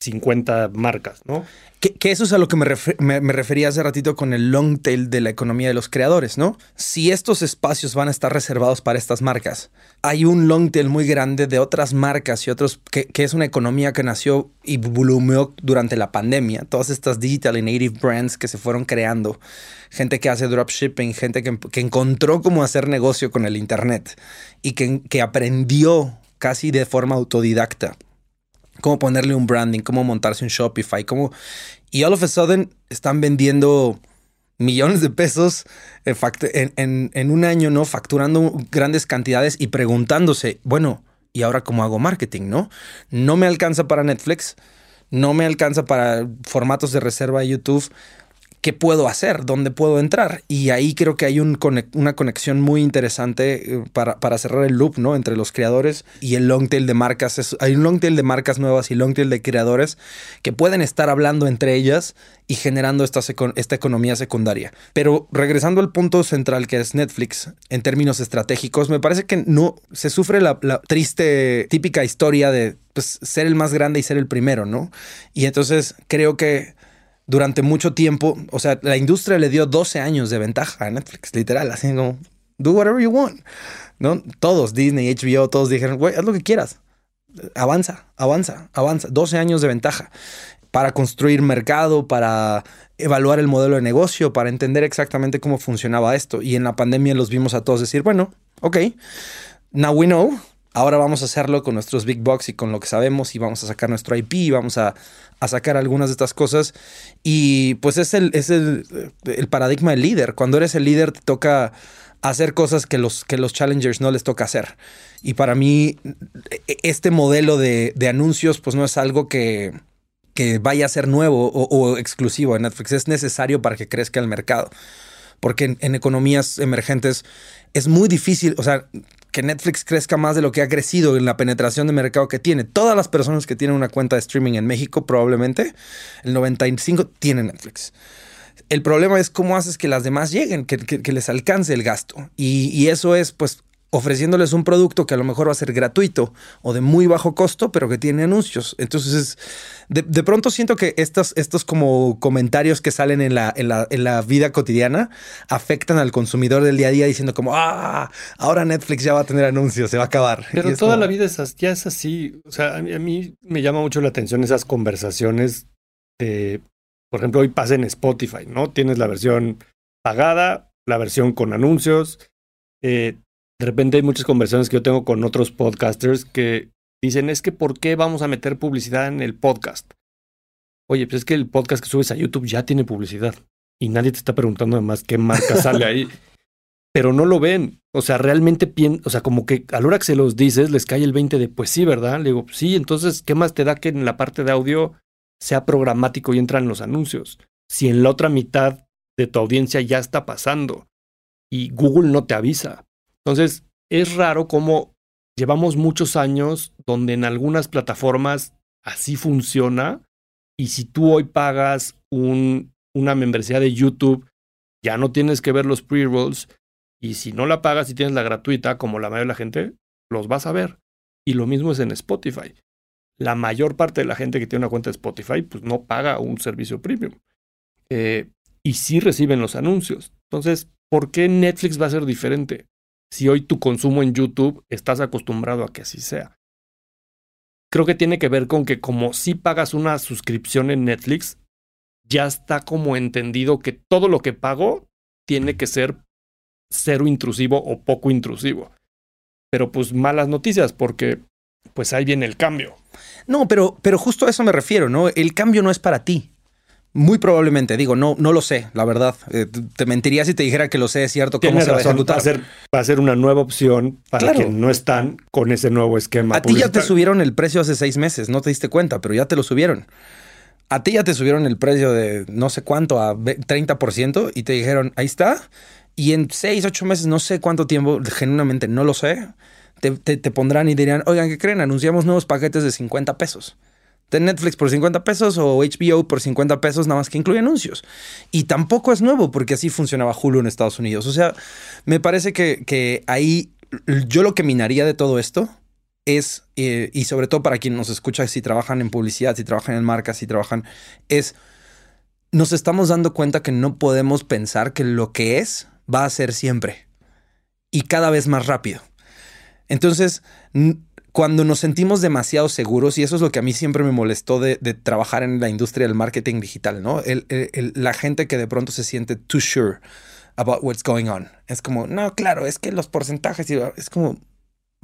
D: 50 marcas, ¿no?
B: Que, eso es a lo que me, refería hace ratito con el long tail de la economía de los creadores, ¿no? Si estos espacios van a estar reservados para estas marcas, hay un long tail muy grande de otras marcas y otros, que, es una economía que nació y bulumeó durante la pandemia. Todas estas digital y native brands que se fueron creando, gente que hace dropshipping, gente que, que encontró cómo hacer negocio con el Internet y que aprendió casi de forma autodidacta cómo ponerle un branding, cómo montarse un Shopify, cómo... Y all of a sudden están vendiendo millones de pesos en, en, un año, ¿no? Facturando grandes cantidades y preguntándose, bueno, ¿y ahora cómo hago marketing, no? No me alcanza para Netflix, no me alcanza para formatos de reserva de YouTube qué puedo hacer, dónde puedo entrar. Y ahí creo que hay un una conexión muy interesante eh, para, cerrar el loop, ¿no? Entre los creadores y el long tail de marcas. hay un long tail de marcas nuevas y long tail de creadores que pueden estar hablando entre ellas y generando esta, esta economía secundaria. Pero regresando al punto central que es Netflix, en términos estratégicos, me parece que no se sufre la, la triste, típica historia de pues, ser el más grande y ser el primero, ¿no? Y entonces creo que durante mucho tiempo, o sea, la industria le dio 12 años de ventaja a Netflix, literal, así como, do whatever you want, ¿no? Todos, Disney, HBO, todos dijeron, güey, haz lo que quieras, avanza, avanza, avanza, 12 años de ventaja para construir mercado, para evaluar el modelo de negocio, para entender exactamente cómo funcionaba esto. Y en la pandemia los vimos a todos decir, bueno, ok, now we know, Ahora vamos a hacerlo con nuestros big box y con lo que sabemos y vamos a sacar nuestro IP y vamos a, sacar algunas de estas cosas. Y pues es, el, es el, paradigma del líder. Cuando eres el líder te toca hacer cosas que los, que los challengers no les toca hacer. Y para mí este modelo de, anuncios pues no es algo que, que vaya a ser nuevo o, exclusivo de Netflix. Es necesario para que crezca el mercado. Porque en economías emergentes es muy difícil, o sea, que Netflix crezca más de lo que ha crecido en la penetración de mercado que tiene. Todas las personas que tienen una cuenta de streaming en México, probablemente, el 95 tienen Netflix. El problema es cómo haces que las demás lleguen, que, les alcance el gasto. Y, eso es, pues, ofreciéndoles un producto que a lo mejor va a ser gratuito o de muy bajo costo, pero que tiene anuncios. Entonces, de, de pronto siento que estos, estos como comentarios que salen en la, en la, en, la, vida cotidiana afectan al consumidor del día a día diciendo como, ah, ahora Netflix ya va a tener anuncios, se va a acabar.
D: Pero toda la vida es, ya es así. O sea, a mí, a mí me llama mucho la atención esas conversaciones de, por ejemplo, hoy pasa en Spotify, ¿no? Tienes la versión pagada, la versión con anuncios. Eh, de repente hay muchas conversaciones que yo tengo con otros podcasters que dicen, es que ¿por qué vamos a meter publicidad en el podcast? Oye, pues es que el podcast que subes a YouTube ya tiene publicidad y nadie te está preguntando además qué marca sale ahí. Pero no lo ven. O sea, realmente piensan, o sea, como que a la hora que se los dices, les cae el 20 de, pues sí, ¿verdad? Le digo, sí, entonces, ¿qué más te da que en la parte de audio sea programático y entran los anuncios? Si en la otra mitad de tu audiencia ya está pasando y Google no te avisa. Entonces, es raro cómo llevamos muchos años donde en algunas plataformas así funciona y si tú hoy pagas un una membresía de YouTube, ya no tienes que ver los pre-rolls y si no la pagas y tienes la gratuita, como la mayoría de la gente, los vas a ver. Y lo mismo es en Spotify. La mayor parte de la gente que tiene una cuenta de Spotify, pues no paga un servicio premium. Eh, y sí reciben los anuncios. Entonces, ¿por qué Netflix va a ser diferente? Si hoy tu consumo en YouTube estás acostumbrado a que así sea. Creo que tiene que ver con que como si pagas una suscripción en Netflix, ya está como entendido que todo lo que pago tiene que ser cero intrusivo o poco intrusivo. Pero pues malas noticias porque pues ahí viene el cambio.
B: No, pero, pero justo a eso me refiero, ¿no? El cambio no es para ti. Muy probablemente, digo, no, no lo sé, la verdad. Eh, te mentiría si te dijera que lo sé, es cierto, cómo se va a ejecutar.
D: Va a, ser, va a ser una nueva opción para que no están con ese nuevo esquema.
B: A ti ya te subieron el precio hace seis meses, no te diste cuenta, pero ya te lo subieron. A ti ya te subieron el precio de no sé cuánto a 30% y te dijeron, ahí está. Y en seis, ocho meses, no sé cuánto tiempo, genuinamente no lo sé, te, te pondrán y dirían, oigan, ¿qué creen? Anunciamos nuevos paquetes de 50 pesos de Netflix por 50 pesos o HBO por 50 pesos, nada más que incluye anuncios. Y tampoco es nuevo, porque así funcionaba Hulu en Estados Unidos. O sea, me parece que, que ahí yo lo que minaría de todo esto es, eh, y sobre todo para quien nos escucha, si trabajan en publicidad, si trabajan en marcas, si trabajan, es, nos estamos dando cuenta que no podemos pensar que lo que es va a ser siempre y cada vez más rápido. Entonces, cuando nos sentimos demasiado seguros, y eso es lo que a mí siempre me molestó de, trabajar en la industria del marketing digital, ¿no? la gente que de pronto se siente too sure about what's going on. Es como, no, claro, es que los porcentajes, es como,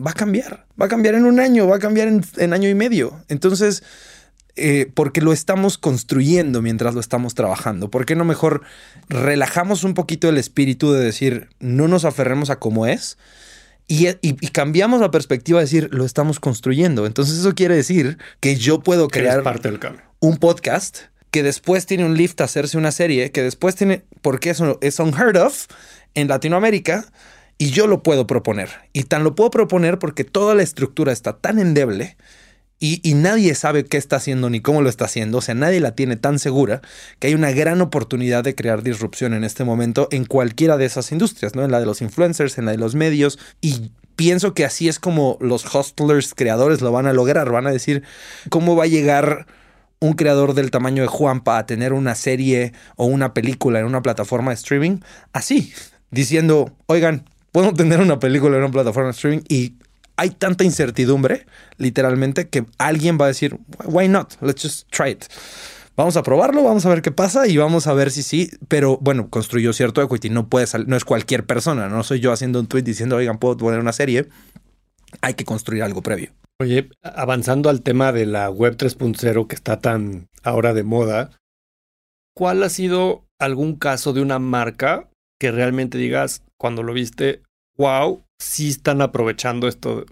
B: va a cambiar, va a cambiar en un año, va a cambiar en, año y medio. Entonces, eh, porque lo estamos construyendo mientras lo estamos trabajando. ¿Por qué no mejor relajamos un poquito el espíritu de decir, no nos aferremos a cómo es? Y, cambiamos la perspectiva de decir, lo estamos construyendo. Entonces eso quiere decir que yo puedo crear
D: parte del
B: un podcast que después tiene un lift a hacerse una serie, que después tiene, porque eso es unheard of en Latinoamérica, y yo lo puedo proponer. Y tan lo puedo proponer porque toda la estructura está tan endeble y, nadie sabe qué está haciendo ni cómo lo está haciendo, o sea, nadie la tiene tan segura que hay una gran oportunidad de crear disrupción en este momento en cualquiera de esas industrias, ¿no? En la de los influencers, en la de los medios, y pienso que así es como los hostlers creadores lo van a lograr, van a decir cómo va a llegar un creador del tamaño de Juanpa a tener una serie o una película en una plataforma de streaming, así, diciendo, oigan, puedo tener una película en una plataforma de streaming y hay tanta incertidumbre, literalmente, que alguien va a decir, why not? Let's just try it. Vamos a probarlo, vamos a ver qué pasa y vamos a ver si sí. Pero bueno, construyó cierto equity. No puede salir, no es cualquier persona. No soy yo haciendo un tweet diciendo, oigan, puedo poner una serie. Hay que construir algo previo.
D: Oye, avanzando al tema de la web 3.0 que está tan ahora de moda, ¿cuál ha sido algún caso de una marca que realmente digas cuando lo viste, wow, sí están aprovechando esto,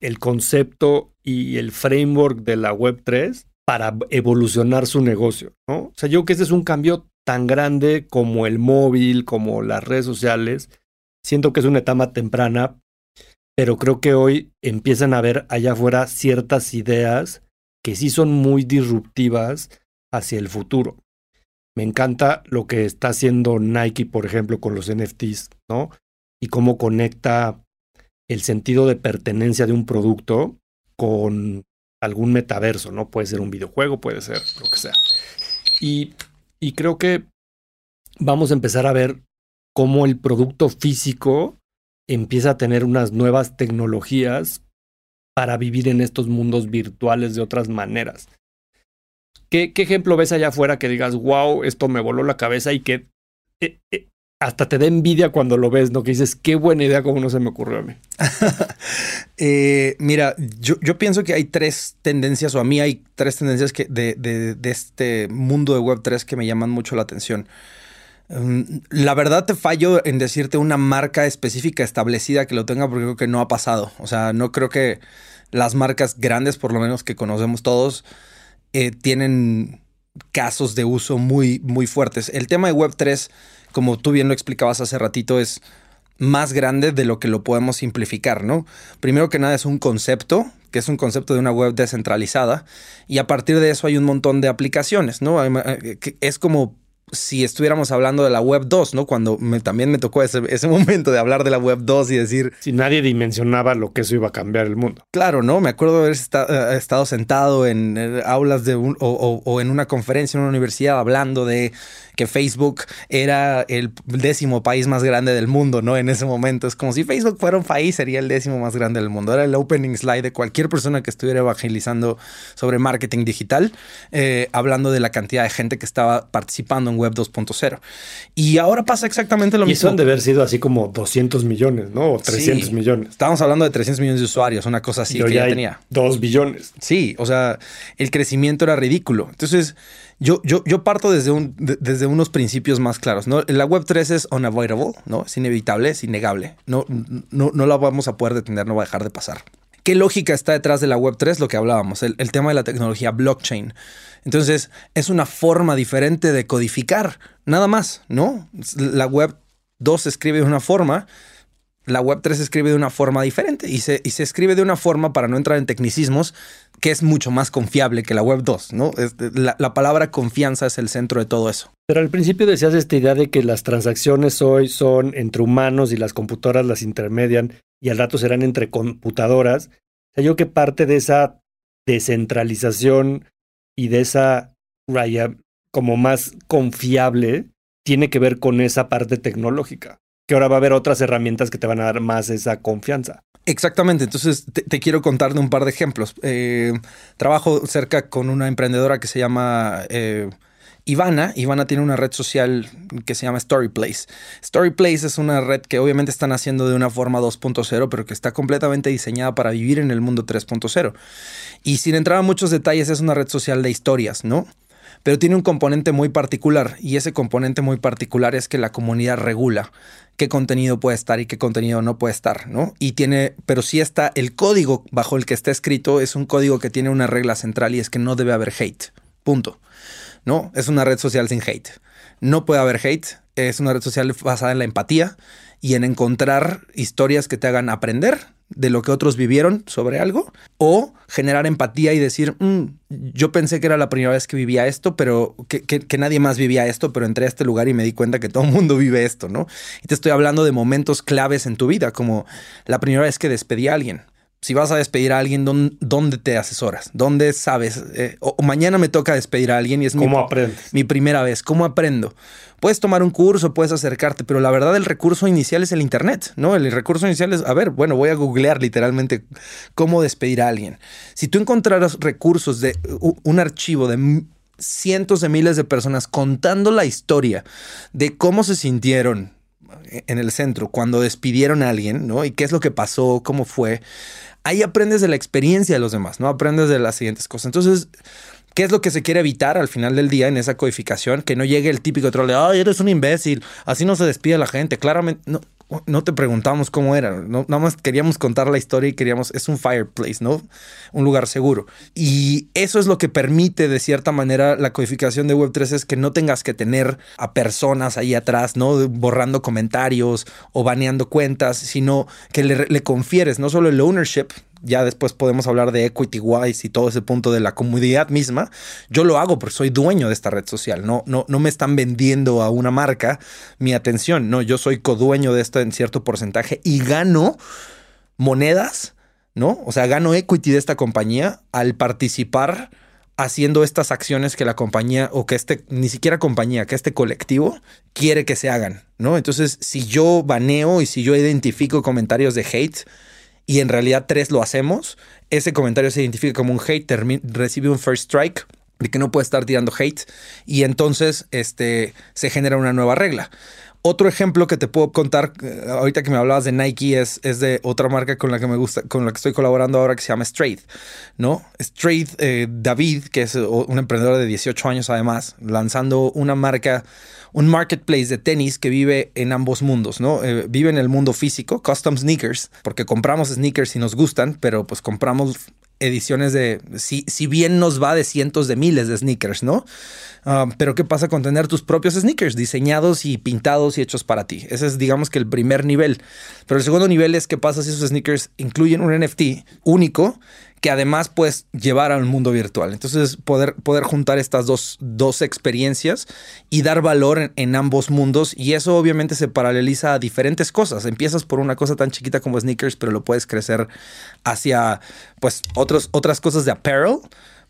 D: el concepto y el framework de la Web 3 para evolucionar su negocio, ¿no? O sea, yo creo que ese es un cambio tan grande como el móvil, como las redes sociales. Siento que es una etapa temprana, pero creo que hoy empiezan a ver allá afuera ciertas ideas que sí son muy disruptivas hacia el futuro. Me encanta lo que está haciendo Nike, por ejemplo, con los NFTs, ¿no? Y cómo conecta el sentido de pertenencia de un producto con algún metaverso, ¿no? Puede ser un videojuego, puede ser lo que sea. Y, y creo que vamos a empezar a ver cómo el producto físico empieza a tener unas nuevas tecnologías para vivir en estos mundos virtuales de otras maneras. ¿Qué, qué ejemplo ves allá afuera que digas, wow, esto me voló la cabeza y que eh, eh, hasta te da envidia cuando lo ves, ¿no? Que dices, qué buena idea, como no se me ocurrió a mí.
B: Eh, mira, yo, pienso que hay tres tendencias, o a mí hay tres tendencias que de, de, este mundo de Web3 que me llaman mucho la atención. Mm, la verdad te fallo en decirte una marca específica establecida que lo tenga porque creo que no ha pasado. O sea, no creo que las marcas grandes, por lo menos que conocemos todos, eh, tienen casos de uso muy, muy fuertes. El tema de Web3 como tú bien lo explicabas hace ratito, es más grande de lo que lo podemos simplificar, ¿no? Primero que nada es un concepto, que es un concepto de una web descentralizada, y a partir de eso hay un montón de aplicaciones, ¿no? Eh, es como si estuviéramos hablando de la web 2, ¿no? Cuando me, también me tocó ese, ese, momento de hablar de la web 2 y decir...
D: Si nadie dimensionaba lo que eso iba a cambiar el mundo.
B: Claro, ¿no? Me acuerdo haber eh, estado sentado en eh, aulas de un, o, o, en una conferencia en una universidad hablando de que Facebook era el décimo país más grande del mundo, ¿no? En ese momento. Es como si Facebook fuera un país, sería el décimo más grande del mundo. Era el opening slide de cualquier persona que estuviera evangelizando sobre marketing digital, eh, hablando de la cantidad de gente que estaba participando en Web 2.0. Y ahora pasa exactamente lo
D: y
B: mismo.
D: Y son de haber sido así como 200 millones, ¿no? O 300
B: sí.
D: millones.
B: Estábamos hablando de 300 millones de usuarios, una cosa así que ya, ya tenía.
D: 2 billones.
B: Sí, o sea, el crecimiento era ridículo. Entonces, yo, yo, yo parto desde, un, de, desde unos principios más claros. La Web 3 es unavoidable, ¿no? Es inevitable, es innegable. No, no, no la vamos a poder detener, no va a dejar de pasar. ¿Qué lógica está detrás de la Web 3? Lo que hablábamos, el, el tema de la tecnología blockchain. Entonces, es una forma diferente de codificar, nada más, ¿no? La Web 2 se escribe de una forma, la Web 3 se escribe de una forma diferente y se, y se escribe de una forma, para no entrar en tecnicismos, que es mucho más confiable que la Web 2, ¿no? La, palabra confianza es el centro de todo eso.
D: Pero al principio decías esta idea de que las transacciones hoy son entre humanos y las computadoras las intermedian y al rato serán entre computadoras. O sea, yo que parte de esa descentralización y de esa raya como más confiable tiene que ver con esa parte tecnológica que ahora va a haber otras herramientas que te van a dar más esa confianza.
B: Exactamente, entonces te, quiero contar de un par de ejemplos. Eh, trabajo cerca con una emprendedora que se llama eh, Ivana. Ivana tiene una red social que se llama Storyplace. Storyplace es una red que obviamente están haciendo de una forma 2.0, pero que está completamente diseñada para vivir en el mundo 3.0. Y sin entrar a muchos detalles, es una red social de historias, ¿no? Pero tiene un componente muy particular y ese componente muy particular es que la comunidad regula qué contenido puede estar y qué contenido no puede estar, ¿no? Y tiene, pero sí está el código bajo el que está escrito es un código que tiene una regla central y es que no debe haber hate. Punto. ¿No? Es una red social sin hate. No puede haber hate. Es una red social basada en la empatía y en encontrar historias que te hagan aprender de lo que otros vivieron sobre algo o generar empatía y decir, mm, yo pensé que era la primera vez que vivía esto, pero que, que, que, nadie más vivía esto, pero entré a este lugar y me di cuenta que todo el mundo vive esto, ¿no? Y te estoy hablando de momentos claves en tu vida, como la primera vez que despedí a alguien. Si vas a despedir a alguien, ¿dónde te asesoras? ¿Dónde sabes? Eh, o, o, mañana me toca despedir a alguien y es
D: ¿Cómo
B: mi, mi primera vez. ¿Cómo aprendo? Puedes tomar un curso, puedes acercarte, pero la verdad el recurso inicial es el Internet, ¿no? El recurso inicial es, a ver, bueno, voy a googlear literalmente cómo despedir a alguien. Si tú encontraras recursos de un archivo de cientos de miles de personas contando la historia de cómo se sintieron en el centro cuando despidieron a alguien, ¿no? Y qué es lo que pasó, cómo fue. Ahí aprendes de la experiencia de los demás, ¿no? Aprendes de las siguientes cosas. Entonces, ¿Qué es lo que se quiere evitar al final del día en esa codificación? Que no llegue el típico troll de, ay, eres un imbécil, así no se despide la gente. Claramente, no, no te preguntamos cómo era, no, nada más queríamos contar la historia y queríamos, es un fireplace, ¿no? Un lugar seguro. Y eso es lo que permite, de cierta manera, la codificación de Web3 es que no tengas que tener a personas ahí atrás, ¿no? Borrando comentarios o baneando cuentas, sino que le, le confieres no solo el ownership, ya después podemos hablar de equity wise y todo ese punto de la comunidad misma. Yo lo hago porque soy dueño de esta red social. No, no, no me están vendiendo a una marca mi atención. No, yo soy codueño de esto en cierto porcentaje y gano monedas, ¿no? O sea, gano equity de esta compañía al participar haciendo estas acciones que la compañía o que este, ni siquiera compañía, que este colectivo quiere que se hagan, ¿no? Entonces, si yo baneo y si yo identifico comentarios de hate, y en realidad tres lo hacemos, ese comentario se identifica como un hate, recibe un first strike de que no puede estar tirando hate y entonces este, se genera una nueva regla. Otro ejemplo que te puedo contar, ahorita que me hablabas de Nike, es, es de otra marca con la que me gusta, con la que estoy colaborando ahora que se llama Straight, ¿no? Straight, eh, David, que es un emprendedor de 18 años además, lanzando una marca, un marketplace de tenis que vive en ambos mundos, ¿no? Eh, vive en el mundo físico, custom sneakers, porque compramos sneakers y nos gustan, pero pues compramos ediciones de, si, si bien nos va de cientos de miles de sneakers, ¿no? Uh, pero ¿qué pasa con tener tus propios sneakers diseñados y pintados y hechos para ti? Ese es, digamos que el primer nivel. Pero el segundo nivel es qué pasa si esos sneakers incluyen un NFT único que además puedes llevar al mundo virtual. Entonces, poder, poder juntar estas dos, dos experiencias y dar valor en, ambos mundos. Y eso obviamente se paraleliza a diferentes cosas. Empiezas por una cosa tan chiquita como sneakers, pero lo puedes crecer hacia pues otros, otras cosas de apparel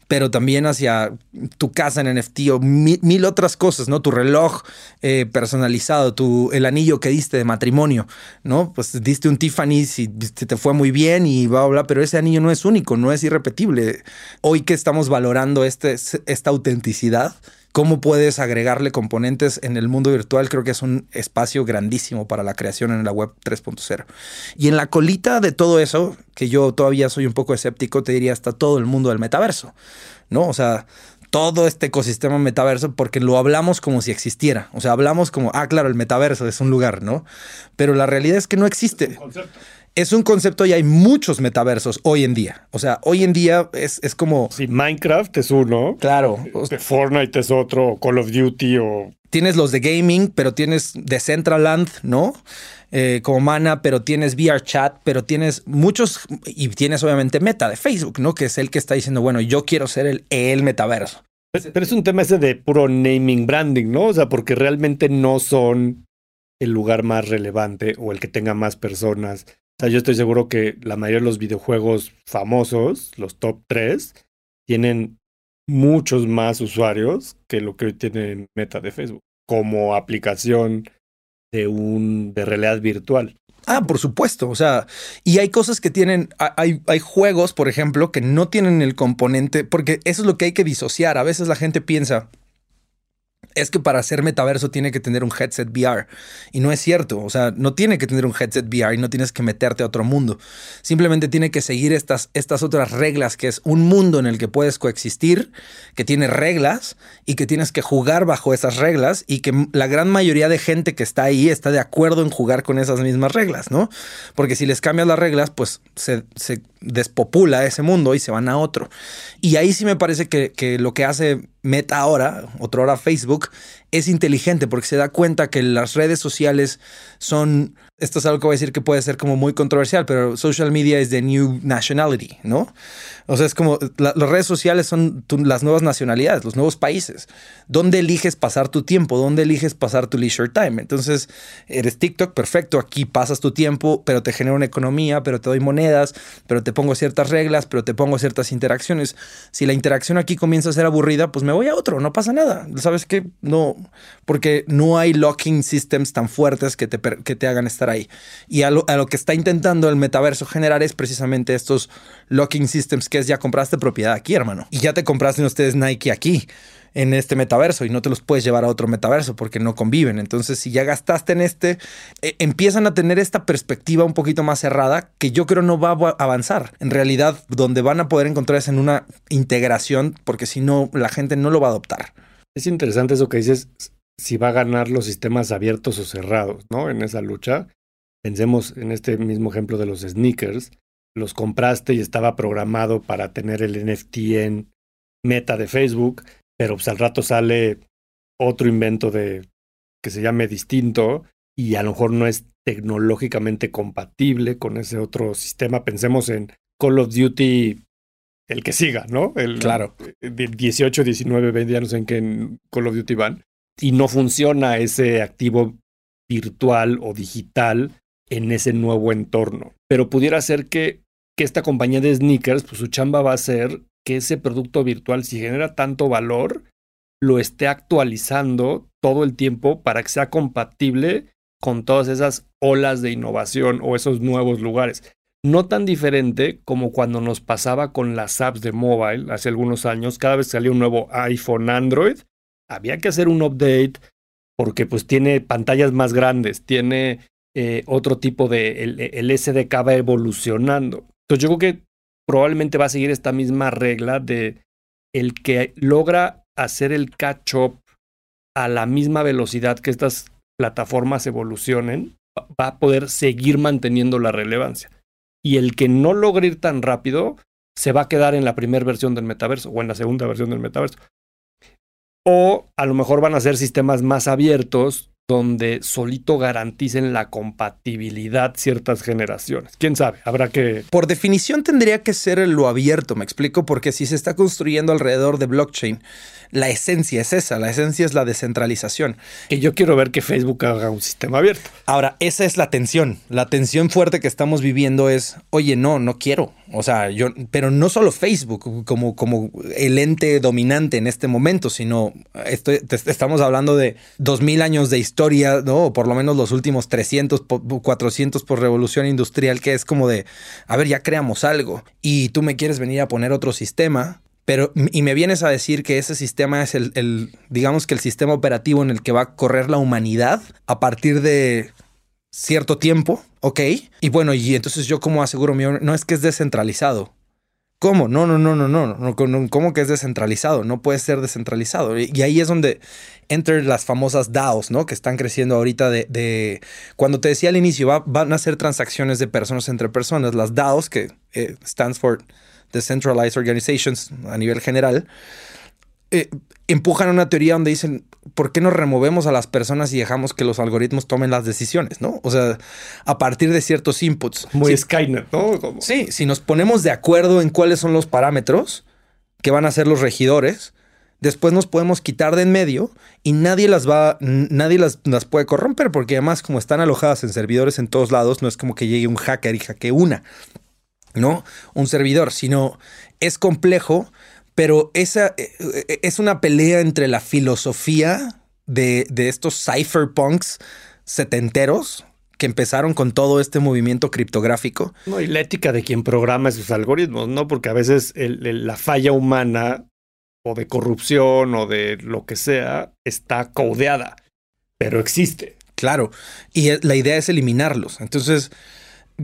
B: pero también hacia tu casa en NFT o mil, otras cosas, ¿no? Tu reloj eh, personalizado, tu, el anillo que diste de matrimonio, ¿no? Pues diste un Tiffany y te fue muy bien y bla, bla, pero ese anillo no es único, no es irrepetible. Hoy que estamos valorando este, esta autenticidad, cómo puedes agregarle componentes en el mundo virtual, creo que es un espacio grandísimo para la creación en la web 3.0. Y en la colita de todo eso, que yo todavía soy un poco escéptico, te diría hasta todo el mundo del metaverso, ¿no? O sea, todo este ecosistema metaverso porque lo hablamos como si existiera. O sea, hablamos como, ah, claro, el metaverso es un lugar, ¿no? Pero la realidad es que no existe concepto y hay muchos metaversos hoy en día. O sea, hoy en día es, es como...
D: Sí, Minecraft es uno.
B: Claro.
D: Fortnite es otro, Call of Duty o...
B: Tienes los de gaming, pero tienes Decentraland, ¿no? Eh, como Mana, pero tienes VR Chat, pero tienes muchos y tienes obviamente Meta de Facebook, ¿no? Que es el que está diciendo, bueno, yo quiero ser el, el metaverso.
D: Pero es un tema ese de puro naming branding, ¿no? O sea, porque realmente no son el lugar más relevante o el que tenga más personas o sea, yo estoy seguro que la mayoría de los videojuegos famosos, los top 3, tienen muchos más usuarios que lo que hoy tiene Meta de Facebook como aplicación de un de realidad virtual.
B: Ah, por supuesto. O sea, y hay cosas que tienen, hay, hay juegos, por ejemplo, que no tienen el componente, porque eso es lo que hay que disociar. A veces la gente piensa, es que para hacer metaverso tiene que tener un headset VR. Y no es cierto. O sea, no tiene que tener un headset VR y no tienes que meterte a otro mundo. Simplemente tiene que seguir estas, estas otras reglas, que es un mundo en el que puedes coexistir, que tiene reglas y que tienes que jugar bajo esas reglas y que la gran mayoría de gente que está ahí está de acuerdo en jugar con esas mismas reglas, ¿no? Porque si les cambias las reglas, pues se, se despopula ese mundo y se van a otro. Y ahí sí me parece que, que lo que hace Meta ahora, otra hora Facebook, es inteligente porque se da cuenta que las redes sociales son, esto es algo que voy a decir que puede ser como muy controversial, pero social media es the new nationality, ¿no? O sea, es como las redes sociales son las nuevas nacionalidades, los nuevos países. ¿Dónde eliges pasar tu tiempo? ¿Dónde eliges pasar tu leisure time? Entonces, eres TikTok, perfecto, aquí pasas tu tiempo, pero te genera una economía, pero te doy monedas, pero te pongo ciertas reglas, pero te pongo ciertas interacciones. Si la interacción aquí comienza a ser aburrida, pues me voy a otro, no pasa nada. ¿Sabes qué? No, porque no hay locking systems tan fuertes que te, que te hagan estar ahí. Y a lo, a lo, que está intentando el metaverso generar es precisamente estos locking systems que es ya compraste propiedad aquí, hermano. Y ya te compraste ustedes Nike aquí en este metaverso y no te los puedes llevar a otro metaverso porque no conviven. Entonces, si ya gastaste en este, eh, empiezan a tener esta perspectiva un poquito más cerrada que yo creo no va a avanzar. En realidad, donde van a poder encontrar es en una integración porque si no, la gente no lo va a adoptar.
D: Es interesante eso que dices, si va a ganar los sistemas abiertos o cerrados, ¿no? En esa lucha. Pensemos en este mismo ejemplo de los sneakers. Los compraste y estaba programado para tener el NFT en meta de Facebook, pero pues al rato sale otro invento de que se llame distinto y a lo mejor no es tecnológicamente compatible con ese otro sistema. Pensemos en Call of Duty el que siga, ¿no? El,
B: claro.
D: 18, 19, 20, ya no sé en qué Call of Duty van. Y no funciona ese activo virtual o digital en ese nuevo entorno. Pero pudiera ser que, que esta compañía de sneakers, pues su chamba va a ser que ese producto virtual, si genera tanto valor, lo esté actualizando todo el tiempo para que sea compatible con todas esas olas de innovación o esos nuevos lugares no tan diferente como cuando nos pasaba con las apps de mobile hace algunos años, cada vez que salía un nuevo iPhone Android, había que hacer un update porque pues tiene pantallas más grandes, tiene eh, otro tipo de, el, SDK va evolucionando. Entonces yo creo que probablemente va a seguir esta misma regla de el que logra hacer el catch up a la misma velocidad que estas plataformas evolucionen, va a poder seguir manteniendo la relevancia y el que no logre ir tan rápido se va a quedar en la primera versión del metaverso o en la segunda versión del metaverso. O a lo mejor van a ser sistemas más abiertos donde solito garanticen la compatibilidad ciertas generaciones. ¿Quién sabe? Habrá que...
B: Por definición tendría que ser lo abierto, me explico, porque si se está construyendo alrededor de blockchain, la esencia es esa, la esencia es la descentralización.
D: Y yo quiero ver que Facebook haga un sistema abierto.
B: Ahora, esa es la tensión. La tensión fuerte que estamos viviendo es, oye, no, no quiero. O sea, yo, pero no solo Facebook como, como el ente dominante en este momento, sino estamos hablando de 2000 años de historia, ¿no? O por lo menos los últimos 300, 400 por revolución industrial, que es como de, a ver, ya creamos algo y tú me quieres venir a poner otro sistema pero, y me vienes a decir que ese sistema es el, digamos que el sistema operativo en el que va a correr la humanidad a partir de cierto tiempo, ¿ok? Y bueno, y entonces yo como aseguro mío, no es que es descentralizado. ¿Cómo? No, no, no, no, no, ¿cómo que es descentralizado? No puede ser descentralizado. Y ahí es donde entran las famosas DAOs, ¿no? Que están creciendo ahorita de, cuando te decía al inicio, van a ser transacciones de personas entre personas. Las DAOs, que eh, stands for Decentralized Organizations a nivel general, eh, empujan una teoría donde dicen, ¿por qué no removemos a las personas y dejamos que los algoritmos tomen las decisiones? ¿no? O sea, a partir de ciertos inputs.
D: Muy Skynet, ¿no?
B: Sí, si nos ponemos de acuerdo en cuáles son los parámetros que van a ser los regidores, después nos podemos quitar de en medio y nadie las va, nadie las, las, puede corromper, porque además, como están alojadas en servidores en todos lados, no es como que llegue un hacker y hackee una. ¿No? Un servidor, sino es complejo, pero esa eh, eh, es una pelea entre la filosofía de, estos cypherpunks setenteros que empezaron con todo este movimiento criptográfico.
D: No, y la ética de quien programa esos algoritmos, ¿no? Porque a veces la falla humana o de corrupción o de lo que sea está codeada, pero existe.
B: Claro, y la idea es eliminarlos. Entonces,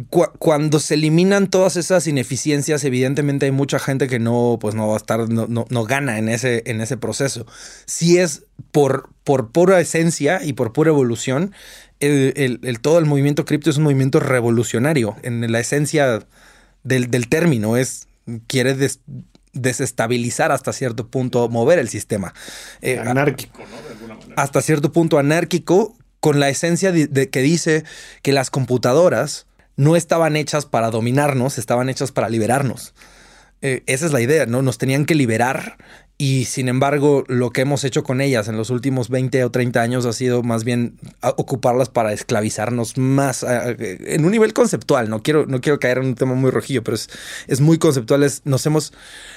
B: cuando se eliminan todas esas ineficiencias, evidentemente hay mucha gente que no, pues no va a estar, no, no, gana en ese, en ese proceso. Si es por, por pura esencia y por pura evolución, el, todo el movimiento cripto es un movimiento revolucionario. En la esencia del, término, es quiere desestabilizar hasta cierto punto, mover el sistema.
D: Eh, anárquico, ¿no? De alguna manera.
B: Hasta cierto punto anárquico, con la esencia de que dice que las computadoras no estaban hechas para dominarnos, estaban hechas para liberarnos. Eh, esa es la idea, ¿no? Nos tenían que liberar y sin embargo, lo que hemos hecho con ellas en los últimos 20 o 30 años ha sido más bien ocuparlas para esclavizarnos más en un nivel conceptual. No quiero, no quiero caer en un tema muy rojillo, pero es, es muy conceptual. nos hemos,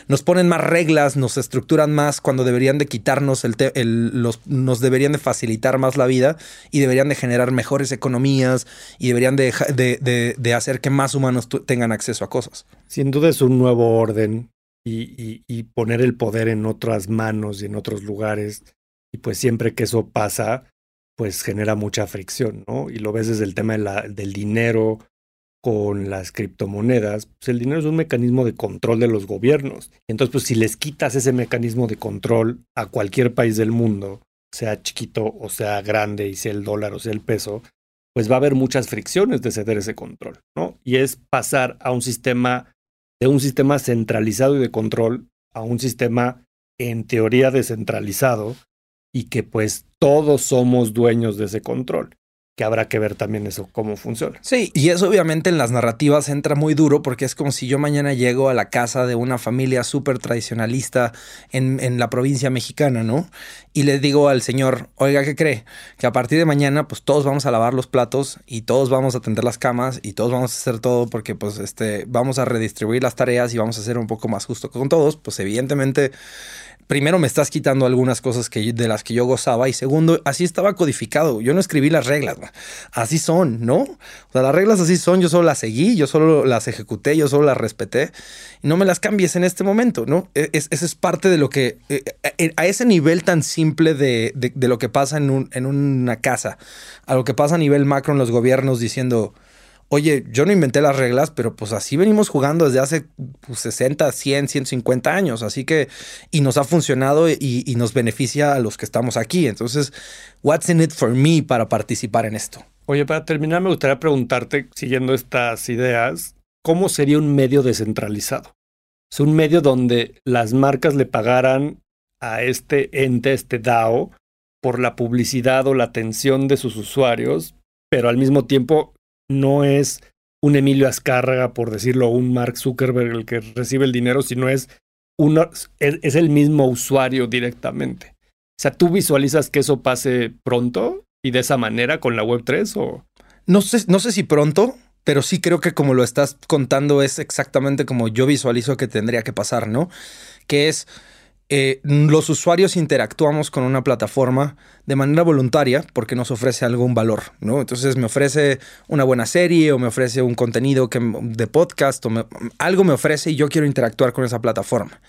B: nos ponen más reglas, nos estructuran más cuando deberían de quitarnos el, los, nos deberían de facilitar más la vida y deberían de generar mejores economías y deberían de, de, de hacer que más humanos tengan acceso a cosas.
D: Sin duda es un nuevo orden y, poner el poder en otras manos y en otros lugares. Y pues siempre que eso pasa, pues genera mucha fricción, ¿no? Y lo ves desde el tema del dinero con las criptomonedas. Pues el dinero es un mecanismo de control de los gobiernos. Entonces, pues si les quitas ese mecanismo de control a cualquier país del mundo, sea chiquito o sea grande, y sea el dólar o sea el peso, pues va a haber muchas fricciones de ceder ese control, ¿no? Y es pasar a un sistema de un sistema centralizado y de control a un sistema en teoría descentralizado y que pues todos somos dueños de ese control que habrá que ver también eso, cómo funciona.
B: Sí, y eso obviamente en las narrativas entra muy duro porque es como si yo mañana llego a la casa de una familia súper tradicionalista en, en, la provincia mexicana, ¿no? Y le digo al señor, oiga, ¿qué cree? Que a partir de mañana pues todos vamos a lavar los platos y todos vamos a atender las camas y todos vamos a hacer todo porque pues este, vamos a redistribuir las tareas y vamos a ser un poco más justo con todos, pues evidentemente primero me estás quitando algunas cosas que, de las que yo gozaba y segundo, así estaba codificado. Yo no escribí las reglas, así son, ¿no? O sea, las reglas así son, yo solo las seguí, yo solo las ejecuté, yo solo las respeté. No me las cambies en este momento, ¿no? E, es, es parte de lo que, eh, eh, a ese nivel tan simple de, de, lo que pasa en, un, en una casa, a lo que pasa a nivel macro en los gobiernos diciendo oye, yo no inventé las reglas, pero pues así venimos jugando desde hace 60, 100, 150 años, así que, y nos ha funcionado y, nos beneficia a los que estamos aquí. Entonces, what's in it for me para participar en esto?
D: Oye, para terminar, me gustaría preguntarte, siguiendo estas ideas, ¿cómo sería un medio descentralizado? Es un medio donde las marcas le pagaran a este ente, este DAO, por la publicidad o la atención de sus usuarios, pero al mismo tiempo no es un Emilio Azcárraga, por decirlo, un Mark Zuckerberg el que recibe el dinero, sino es, uno, es, el mismo usuario directamente. O sea, ¿tú visualizas que eso pase pronto y de esa manera con la Web3 o...?
B: No sé, no sé si pronto, pero sí creo que como lo estás contando es exactamente como yo visualizo que tendría que pasar, ¿no? Que es eh, los usuarios interactuamos con una plataforma de manera voluntaria porque nos ofrece algún valor, ¿no? Entonces me ofrece una buena serie o me ofrece un contenido que, de podcast o algo me ofrece y yo quiero interactuar con esa plataforma.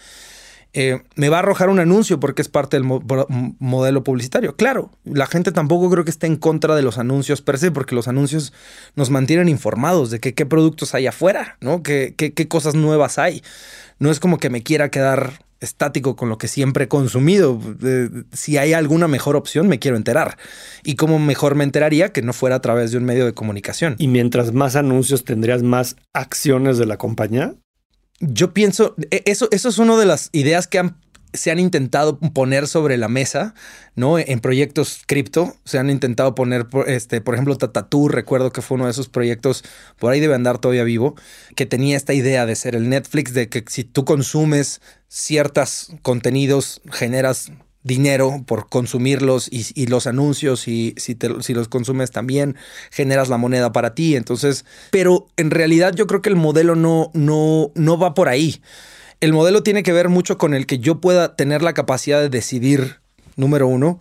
B: Eh, me va a arrojar un anuncio porque es parte del modelo publicitario. Claro, la gente tampoco creo que esté en contra de los anuncios per se, porque los anuncios nos mantienen informados de qué productos hay afuera, ¿no? qué cosas nuevas hay. No es como que me quiera quedar estático con lo que siempre he consumido. si hay alguna mejor opción, me quiero enterar. Y cómo mejor me enteraría que no fuera a través de un medio de comunicación.
D: Y mientras más anuncios, tendrías más acciones de la compañía.
B: Yo pienso, e, eso, eso es una de las ideas que han se han intentado poner sobre la mesa, ¿no? En proyectos cripto, se han intentado poner, este, por ejemplo, Tatatú, recuerdo que fue uno de esos proyectos, por ahí debe andar todavía vivo, que tenía esta idea de ser el Netflix, de que si tú consumes ciertos contenidos, generas dinero por consumirlos y, los anuncios y si, si los consumes también generas la moneda para ti. Entonces, pero en realidad yo creo que el modelo no, no, no va por ahí. El modelo tiene que ver mucho con el que yo pueda tener la capacidad de decidir, número uno,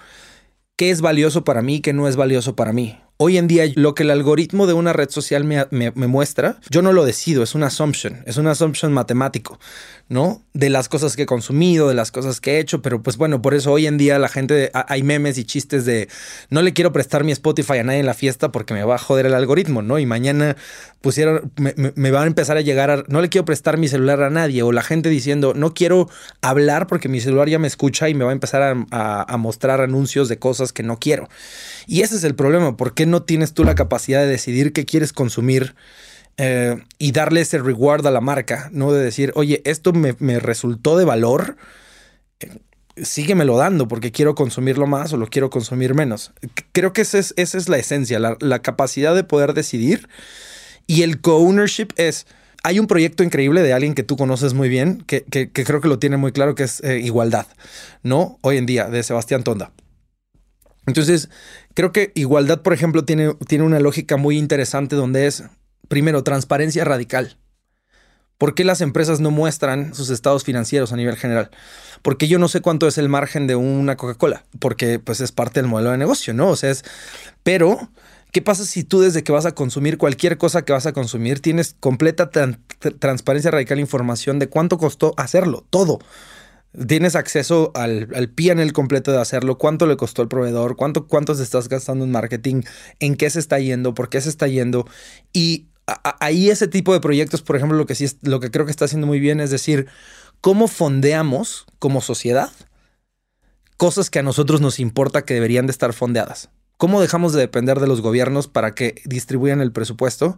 B: qué es valioso para mí qué no es valioso para mí. Hoy en día, lo que el algoritmo de una red social me, muestra, yo no lo decido, es una assumption, es una assumption matemático, ¿no? De las cosas que he consumido, de las cosas que he hecho, pero pues bueno, por eso hoy en día la gente, hay memes y chistes de no le quiero prestar mi Spotify a nadie en la fiesta porque me va a joder el algoritmo, ¿no? Y mañana pusieron, me, van a empezar a llegar a, no le quiero prestar mi celular a nadie, o la gente diciendo, no quiero hablar porque mi celular ya me escucha y me va a empezar a mostrar anuncios de cosas que no quiero. Y ese es el problema, ¿por qué no tienes tú la capacidad de decidir qué quieres consumir? Eh, y darle ese reward a la marca, ¿no? De decir, oye, esto me, resultó de valor, eh, síguemelo dando porque quiero consumirlo más o lo quiero consumir menos. Creo que esa es, esa es la esencia, la, capacidad de poder decidir. Y el co-ownership es, hay un proyecto increíble de alguien que tú conoces muy bien, que, creo que lo tiene muy claro, que es eh, Igualdad, ¿no? Hoy en día, de Sebastián Tonda. Entonces, creo que igualdad, por ejemplo, tiene, tiene una lógica muy interesante donde es, primero, transparencia radical. ¿Por qué las empresas no muestran sus estados financieros a nivel general? Porque yo no sé cuánto es el margen de una Coca-Cola, porque pues es parte del modelo de negocio, ¿no? O sea, es... Pero, ¿qué pasa si tú desde que vas a consumir cualquier cosa que vas a consumir tienes completa transparencia radical información de cuánto costó hacerlo? Todo. Tienes acceso al, al el completo de hacerlo, cuánto le costó el proveedor, cuánto, cuánto se estás gastando en marketing, en qué se está yendo, por qué se está yendo. Y ahí ese tipo de proyectos, por ejemplo, lo que sí es, lo que creo que está haciendo muy bien es decir, cómo fondeamos como sociedad cosas que a nosotros nos importa que deberían de estar fondeadas. ¿Cómo dejamos de depender de los gobiernos para que distribuyan el presupuesto?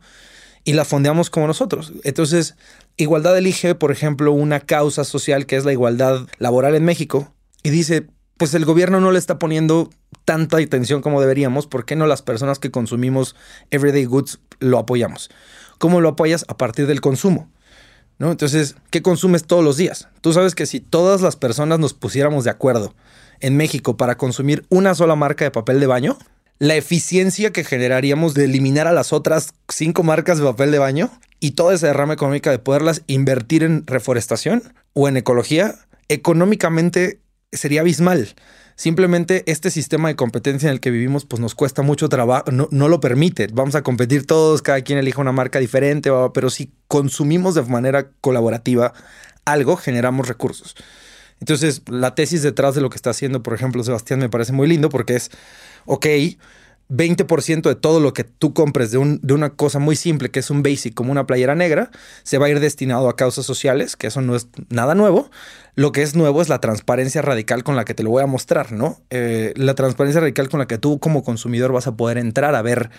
B: Y la fondeamos como nosotros. Entonces, Igualdad elige, por ejemplo, una causa social que es la igualdad laboral en México y dice, pues el gobierno no le está poniendo tanta atención como deberíamos, ¿por qué no las personas que consumimos everyday goods lo apoyamos? ¿Cómo lo apoyas? A partir del consumo. ¿No? Entonces, ¿qué consumes todos los días? Tú sabes que si todas las personas nos pusiéramos de acuerdo en México para consumir una sola marca de papel de baño, la eficiencia que generaríamos de eliminar a las otras cinco marcas de papel de baño y toda esa derrama económica de poderlas invertir en reforestación o en ecología, económicamente sería abismal. Simplemente este sistema de competencia en el que vivimos pues nos cuesta mucho trabajo, no, no, lo permite. Vamos a competir todos, cada quien elija una marca diferente, pero si consumimos de manera colaborativa algo, generamos recursos. Entonces, la tesis detrás de lo que está haciendo, por ejemplo, Sebastián, me parece muy lindo porque es ok, 20% de todo lo que tú compres de, una cosa muy simple, que es un basic, como una playera negra, se va a ir destinado a causas sociales, que eso no es nada nuevo. Lo que es nuevo es la transparencia radical con la que te lo voy a mostrar, ¿no? Eh, la transparencia radical con la que tú como consumidor vas a poder entrar a ver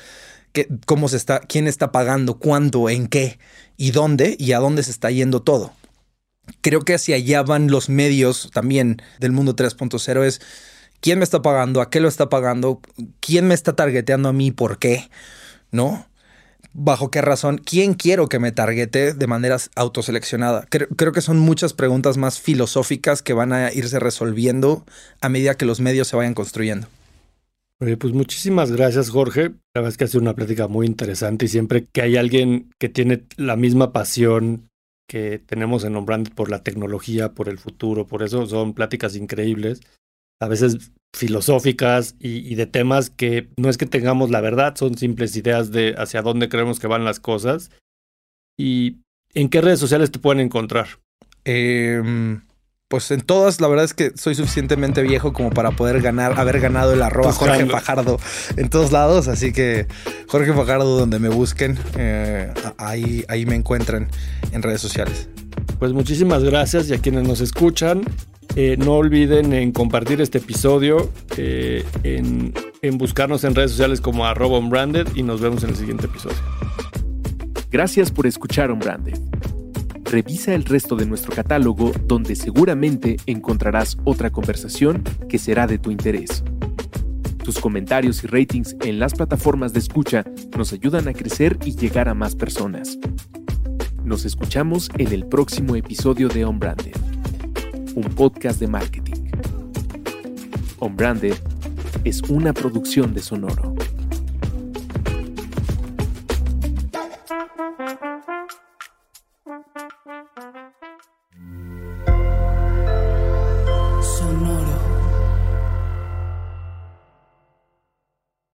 B: cómo se está, quién está pagando, cuándo, en qué y dónde y a dónde se está yendo todo. Creo que hacia allá van los medios también del mundo 3.0 es quién me está pagando, a qué lo está pagando, quién me está targeteando a mí, por qué, ¿no? ¿Bajo qué razón? ¿Quién quiero que me targete de manera autoseleccionada? Creo, que son muchas preguntas más filosóficas que van a irse resolviendo a medida que los medios se vayan construyendo.
D: Pues muchísimas gracias, Jorge. La verdad es que ha sido una plática muy interesante y siempre que hay alguien que tiene la misma pasión que tenemos en Ombrand por la tecnología, por el futuro, por eso son pláticas increíbles, a veces filosóficas y, de temas que no es que tengamos la verdad, son simples ideas de hacia dónde creemos que van las cosas. ¿Y en qué redes sociales te pueden encontrar?
B: Eh, pues en todas, la verdad es que soy suficientemente viejo como para poder ganar, haber ganado el arroba Jorge Fajardo en todos lados. Así que Jorge Fajardo, donde me busquen, eh, ahí, ahí me encuentran en redes sociales.
D: Pues muchísimas gracias y a quienes nos escuchan. Eh, no olviden en compartir este episodio, eh, en, en, buscarnos en redes sociales como arroba unbranded y nos vemos en el siguiente episodio.
C: Gracias por escuchar Unbranded. Revisa el resto de nuestro catálogo donde seguramente encontrarás otra conversación que será de tu interés. Tus comentarios y ratings en las plataformas de escucha nos ayudan a crecer y llegar a más personas. Nos escuchamos en el próximo episodio de On Branded, un podcast de marketing. On Branded es una producción de Sonoro.